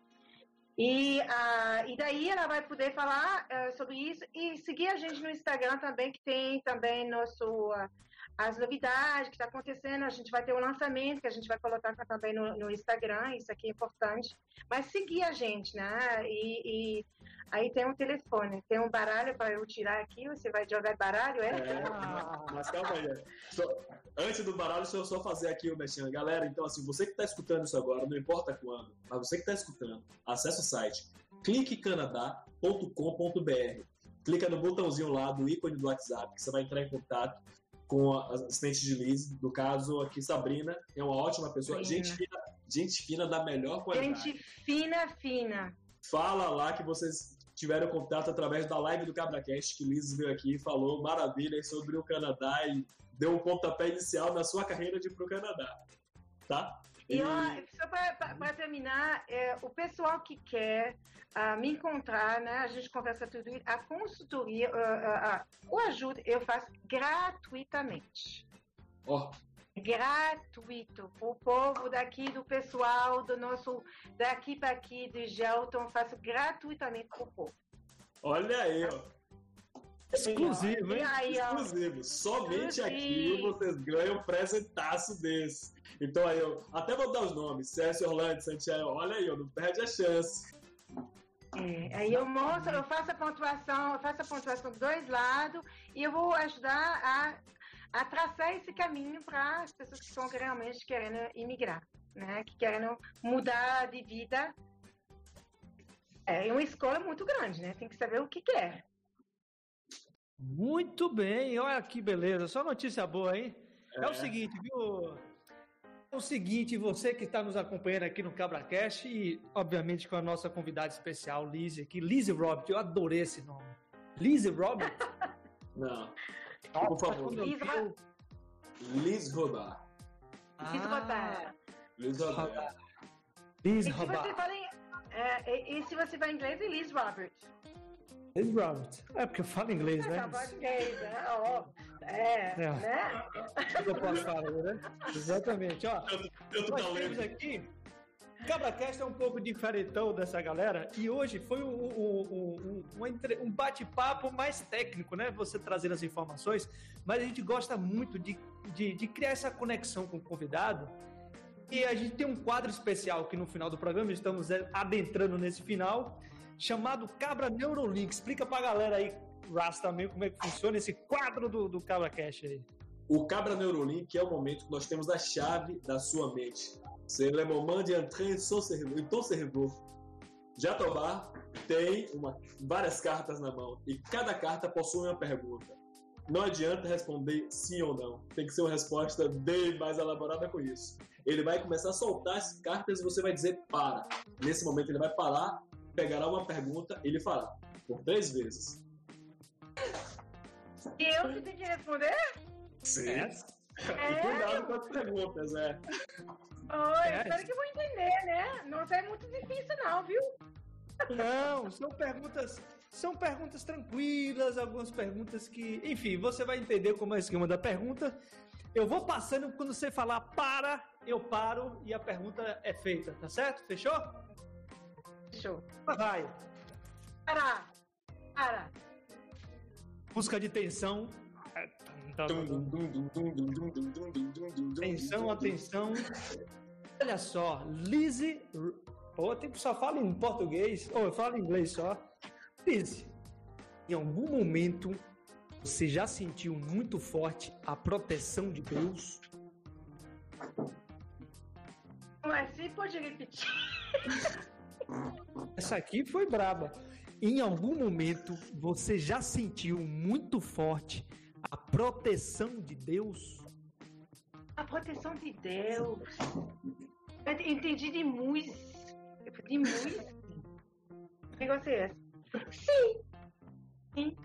E, uh, e daí ela vai poder falar uh, sobre isso e seguir a gente no Instagram também, que tem também nosso... Uh, as novidades que está acontecendo. A gente vai ter um lançamento que a gente vai colocar também no, no Instagram, isso aqui é importante. Mas seguir a gente, né? E, e aí tem um telefone, tem um baralho para eu tirar aqui. Você vai jogar baralho, é? é mas calma aí. Só, antes do baralho, eu só fazer aqui o mexendo. Galera, então, assim, você que está escutando isso agora, não importa quando, mas você que está escutando, acessa o site cliquecanadá.com.br. Clica no botãozinho lá do ícone do WhatsApp que você vai entrar em contato com a assistente de Liz, no caso aqui Sabrina, é uma ótima pessoa, gente fina, gente fina da melhor qualidade. Gente fina, fina. Fala lá que vocês tiveram contato através da live do CabraCast, que Liz veio aqui e falou maravilhas sobre o Canadá e deu um pontapé inicial na sua carreira de ir pro Canadá, tá? E, e só para terminar, é, o pessoal que quer uh, me encontrar, né, a gente conversa tudo isso, a consultoria, uh, uh, o ajuda eu faço gratuitamente. Oh. Gratuito. O povo daqui, do pessoal, do nosso, daqui para aqui, do Gelton, faço gratuitamente para o povo. Olha aí, ó. Exclusivo, hein? Aí, Exclusivo. Somente Exclusivo. aqui vocês ganham um presentaço desse. Então aí eu até vou dar os nomes: César Orlando, Santiago. Olha aí, ó, não perde a chance. É, aí eu mostro, eu faço a pontuação, eu faço a pontuação dos dois lados e eu vou ajudar a, a traçar esse caminho para as pessoas que estão realmente querendo imigrar, né? Que querem mudar de vida. É uma escola muito grande, né? Tem que saber o que quer. É. Muito bem, olha que beleza, só notícia boa, hein? É, é o seguinte, viu? É o seguinte, você que está nos acompanhando aqui no CabraCast e, obviamente, com a nossa convidada especial, Lizzie aqui, Lizzie Robert, eu adorei esse nome. Lizzie Robert? Não. Por favor. Liz, eu... Liz Rodar. Liz Rodar. Liz Rodar. Liz Rodar. É, e se você vai em inglês, é Liz Robert. Liz Robert. É porque eu falo inglês, né? Fala inglês, né? Oh, é, é, né? Eu posso falar, né? Exatamente. Ó, eu, tô nós temos aqui... CabraCast é um pouco diferentão dessa galera e hoje foi um, um, um, um bate-papo mais técnico, né? Você trazendo as informações, mas a gente gosta muito de, de, de criar essa conexão com o convidado e a gente tem um quadro especial que no final do programa estamos adentrando nesse final chamado Cabra Neurolink. Explica pra galera aí, Ras, também, como é que funciona esse quadro do, do Cabra Cash aí. O Cabra Neurolink é o momento que nós temos a chave da sua mente. C'est le moment d'entrer em seu cerveau. Jatobá tem uma, várias cartas na mão e cada carta possui uma pergunta. Não adianta responder sim ou não. Tem que ser uma resposta bem mais elaborada com isso. Ele vai começar a soltar as cartas e você vai dizer para. Nesse momento ele vai parar, pegará uma pergunta e ele fará. Por três vezes. E eu que tenho que responder? Sim. É? E cuidado com as perguntas, é. Oi, É. espero que eu vou entender, né? Não é muito difícil, não, viu? Não, são perguntas. São perguntas tranquilas, algumas perguntas que. Enfim, você vai entender como é o esquema da pergunta. Eu vou passando quando você falar para, eu paro e a pergunta é feita, tá certo? Fechou? Vai. Para! Para! Busca de tensão. Atenção, atenção. Olha só, Lizzie. Pô, tem que só fala em português. Ou eu falo em inglês só. Lizzie, em algum momento você já sentiu muito forte a proteção de Deus? Mas se pode repetir. Essa aqui foi braba. Em algum momento você já sentiu muito forte a proteção de Deus? A proteção de Deus. Eu entendi de música. De música. Que negócio é esse? Sim. Sim.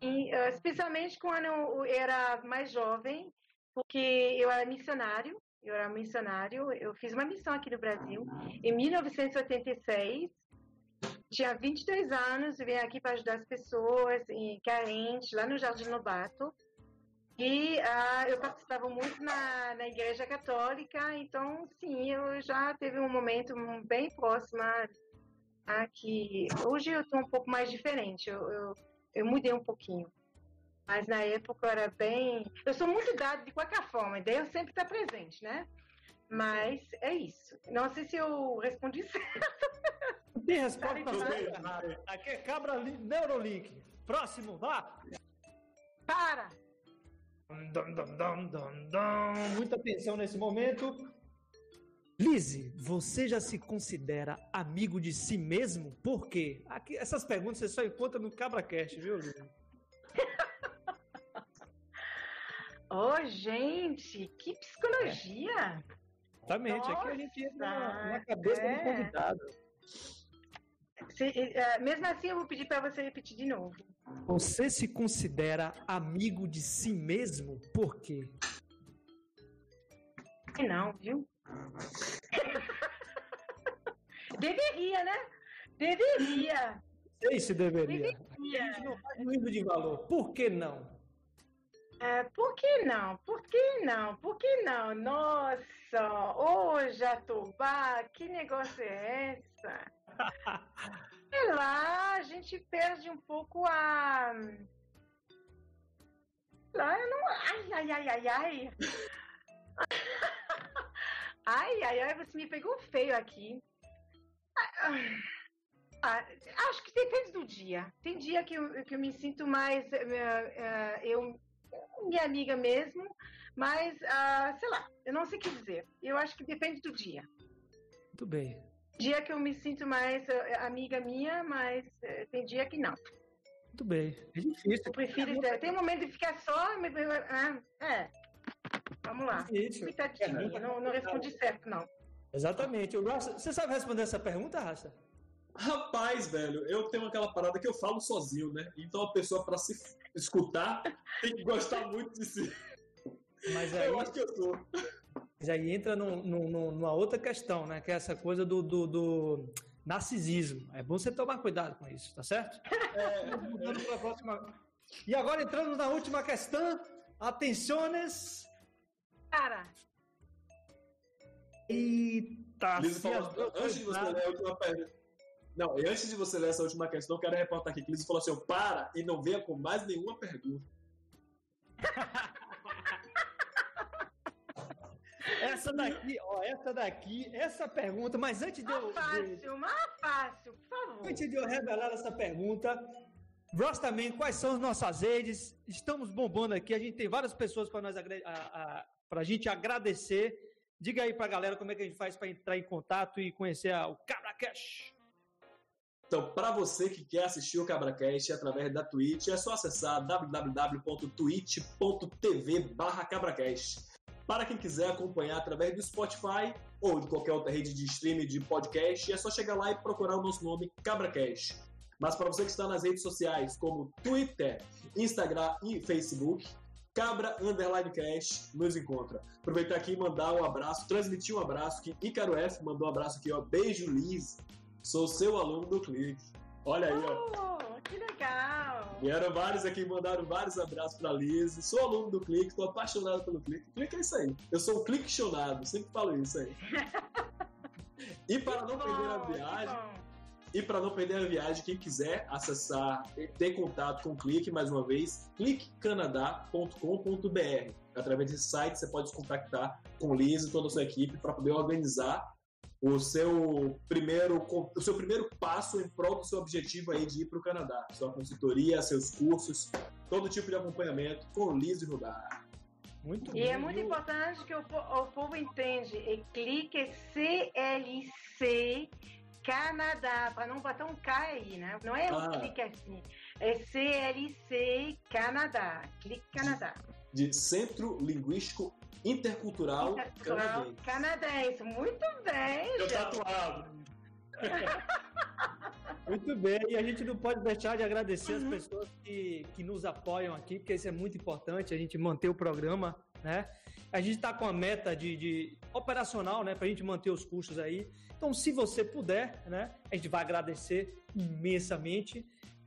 E, eh, especialmente quando eu era mais jovem, porque eu era missionário. Eu era missionário. Eu fiz uma missão aqui no Brasil em 1986. Tinha 22 anos, vim aqui para ajudar as pessoas em carentes, lá no Jardim Lobato. E ah, eu participava muito na, na Igreja Católica, então, sim, eu já teve um momento bem próximo a que hoje eu estou um pouco mais diferente, eu, eu, eu mudei um pouquinho. Mas na época eu era bem. Eu sou muito dado de qualquer forma, Deus sempre está presente, né? Mas é isso. Não sei se eu respondi certo. Tem resposta Tá certa. Aqui é Cabra Li- Neurolink. Próximo, vá! Para! Dum, dum, dum, dum, dum. Muita atenção nesse momento. Lizzie, você já se considera amigo de si mesmo? Por quê? Aqui, essas perguntas você só encontra no CabraCast, viu, Lizzie? Ô, gente, que psicologia! Exatamente, aqui a gente entra na, na Nossa, cabeça do é. convidado. Se- eh, mesmo assim, eu vou pedir para você repetir de novo. Você se considera amigo de si mesmo? Por quê? Não, viu? Deveria, né? Deveria. Sei se deveria. A Deveria. gente não faz juízo de valor. Por que não? É, por que não? Por que não? Por que não? Nossa, ô Jatobá, que negócio é essa? Sei lá, a gente perde um pouco a. Lá, eu não. Ai, ai, ai, ai, ai. Ai, ai, ai, você me pegou feio aqui. Ah, acho que depende do dia. Tem dia que eu, que eu me sinto mais. eh, eh, eu, minha amiga mesmo, mas, ah, sei lá, eu não sei o que dizer. Eu acho que depende do dia. Muito bem. Dia que eu me sinto mais eh, amiga minha, mas eh, tem dia que não. Muito bem. É difícil. Eu prefiro. Tem um momento de ficar só. mas- ah, É. Vamos lá. Isso. Coitadinho, não, não respondi certo, não. Exatamente. O Raça- Você sabe responder essa pergunta, Raça? Rapaz, velho, eu tenho aquela parada que eu falo sozinho, né? Então a pessoa, pra se escutar, tem que gostar muito de si. Mas aí, Eu acho que eu sou. mas aí entra num- num- num- numa outra questão, né? Que é essa coisa do, do- do narcisismo. É bom você tomar cuidado com isso, tá certo? É, pra próxima. E agora entrando na última questão. Atenções. Cara, Eita, Liso falou, antes de você ler a última pergunta. Não, e antes de você ler essa última questão, eu quero reportar aqui que Liso falou assim: para e não venha com mais nenhuma pergunta. Essa daqui, ó, essa daqui, essa pergunta, mas antes de eu, Uma de, fácil, uma fácil, por favor. antes de eu revelar essa pergunta, Ross também, quais são as nossas redes? Estamos bombando aqui, a gente tem várias pessoas para nós agra- a, a, pra gente agradecer. Diga aí pra galera como é que a gente faz para entrar em contato e conhecer a- o Cabra Cash. Então, para você que quer assistir o CabraCast através da Twitch, é só acessar www.twitch.tv CabraCast. Para quem quiser acompanhar através do Spotify ou de qualquer outra rede de streaming de podcast, é só chegar lá e procurar o nosso nome CabraCast. Mas para você que está nas redes sociais, como Twitter, Instagram e Facebook, Cabra Underline Cash nos encontra. Aproveitar aqui e mandar um abraço, transmitir um abraço que Ícaro F mandou um abraço aqui, ó. Beijo, Liz. Sou seu aluno do Clique. Olha aí, ó. Oh, que legal! Vieram vários aqui, mandaram vários abraços pra Liz. Sou aluno do Clique, tô apaixonado pelo Clique. Clique é isso aí. Eu sou um cliquesionado, sempre falo isso aí. E para não perder a Bom, que viagem, bom. e para não perder a viagem, quem quiser acessar e ter contato com o Clique, mais uma vez, cliquecanadá.com.br. Através desse site você pode se contactar com o Liz e toda a sua equipe para poder organizar o seu primeiro o seu primeiro passo em prol do seu objetivo aí de ir para o Canadá. Sua consultoria, seus cursos, todo tipo de acompanhamento com Liz e Rudar. Muito E bom. é muito viu? importante que o, o povo entende. E clique CLC Canadá, para não botar um K aí, né? Não é um Ah. clique assim. É CLC Canadá. Clique Canadá. De Centro Linguístico Intercultural, Intercultural Canadense. Canadense. Muito bem, Eu tatuado. Muito bem, e a gente não pode deixar de agradecer Uhum. as pessoas que, que nos apoiam aqui, porque isso é muito importante, a gente manter o programa, né? A gente está com a meta de, de operacional, né, para a gente manter os custos aí. Então, se você puder, né, a gente vai agradecer imensamente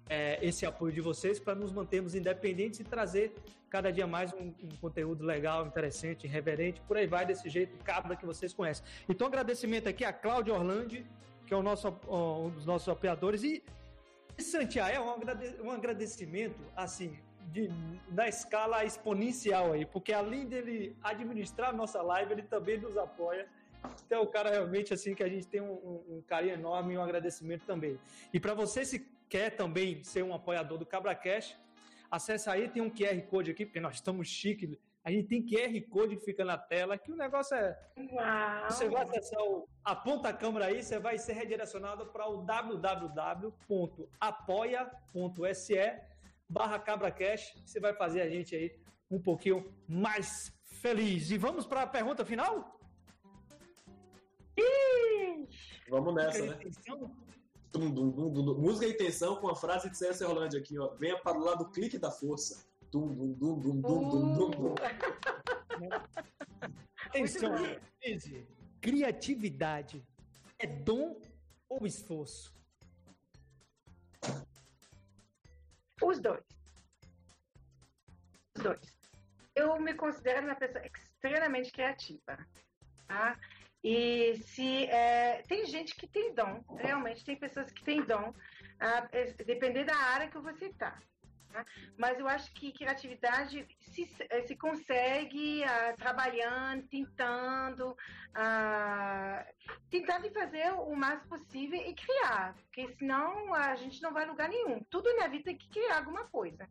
é, esse apoio de vocês para nos mantermos independentes e trazer cada dia mais um, um conteúdo legal, interessante, irreverente, por aí vai desse jeito, cabra que vocês conhecem. Então, agradecimento aqui a Cláudia Orlandi, que é o nosso, um dos nossos apoiadores. E, e Santiago, é um, agrade- agradecimento, assim, de, na escala exponencial aí, porque além dele administrar a nossa live, ele também nos apoia. Então, é um cara realmente, assim, que a gente tem um- um carinho enorme e um agradecimento também. E para você, se quer também ser um apoiador do Cabra Cash, acessa aí, tem um QR Code aqui, porque nós estamos chique. A gente tem QR Code que fica na tela, que o negócio é Uau. você vai acessar o aponta a câmera aí, você vai ser redirecionado para o www.apoia.se barra cabracash. Você vai fazer a gente aí um pouquinho mais feliz. E vamos para a pergunta final? Vamos nessa, né? a intenção? Tum, dum, dum, dum, dum. Música e intenção com a frase de César Rolândia aqui, ó. Venha para o lado do clique da força. Tum, dum, dum, dum, dum, dum, dum, dum. Atenção. Criatividade é dom ou esforço? Os dois. Os dois. Eu me considero uma pessoa extremamente criativa. Tá? E se é, tem gente que tem dom, realmente tem pessoas que têm dom, ah, é, depender da área que você está. Mas eu acho que criatividade se, eh, se consegue ah, trabalhando, tentando, ah, tentando fazer o mais possível e criar, porque senão a gente não vai a lugar nenhum. Tudo na vida tem que criar alguma coisa.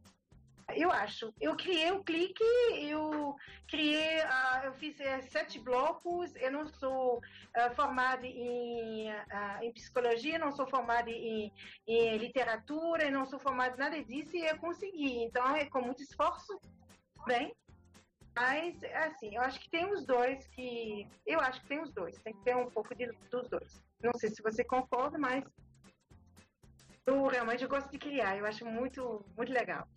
Eu acho. Eu criei o clique, eu criei, ah, eu fiz eh, sete blocos. Eu não sou ah, formada em, ah, em psicologia, não sou formada em, em literatura, não sou formada em nada disso e eu consegui. Então é com muito esforço, bem. Mas assim, eu acho que tem os dois que, eu acho que tem os dois. Tem que ter um pouco de, dos dois. Não sei se você concorda, mas eu realmente gosto de criar. Eu acho muito, muito legal.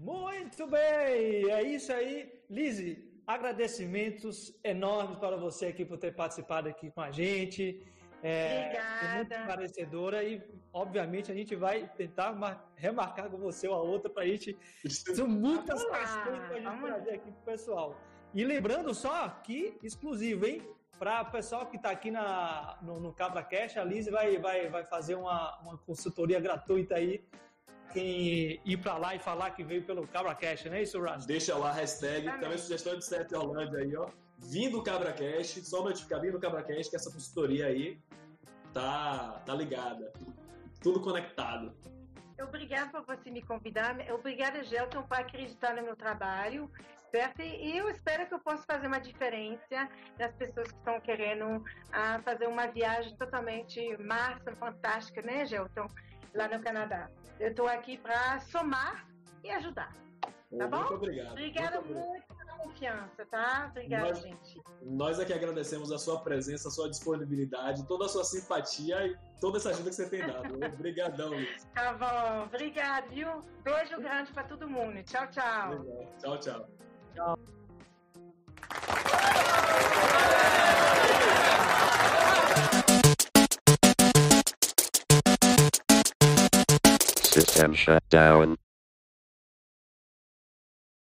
Muito bem, é isso aí. Lizzie, agradecimentos enormes para você aqui por ter participado aqui com a gente. É, é muito Obrigada. esclarecedora e, obviamente, a gente vai tentar mar- remarcar com você uma outra para a gente. São muitas questões para a gente trazer aqui para o pessoal. E lembrando só que, exclusivo, hein? Para o pessoal que está aqui na, no, no Cabra Cash, a Liz vai, vai, vai fazer uma, uma consultoria gratuita aí quem ir pra lá e falar que veio pelo CabraCast, não é isso, Rasta? Deixa lá a hashtag, Amém. também sugestão de Sete Orlando aí, ó. Vindo o CabraCast, só notificar vindo o CabraCast que essa consultoria aí tá, tá ligada. Tudo conectado. Obrigada por você me convidar. Obrigada, Gelton, por acreditar no meu trabalho. Certo? E eu espero que eu possa fazer uma diferença das pessoas que estão querendo ah, fazer uma viagem totalmente massa, fantástica, né, Gelton? Lá no Canadá. Eu estou aqui para somar e ajudar. Tá Muito bom? obrigado. Obrigada Muito obrigado. muito pela confiança, tá? Obrigada, Nós- gente. Nós aqui agradecemos a sua presença, a sua disponibilidade, toda a sua simpatia e toda essa ajuda que você tem dado. Obrigadão, Luiz. Tá bom. Obrigada, viu? Beijo grande para todo mundo. Tchau, tchau. Legal. Tchau, tchau. System shut down.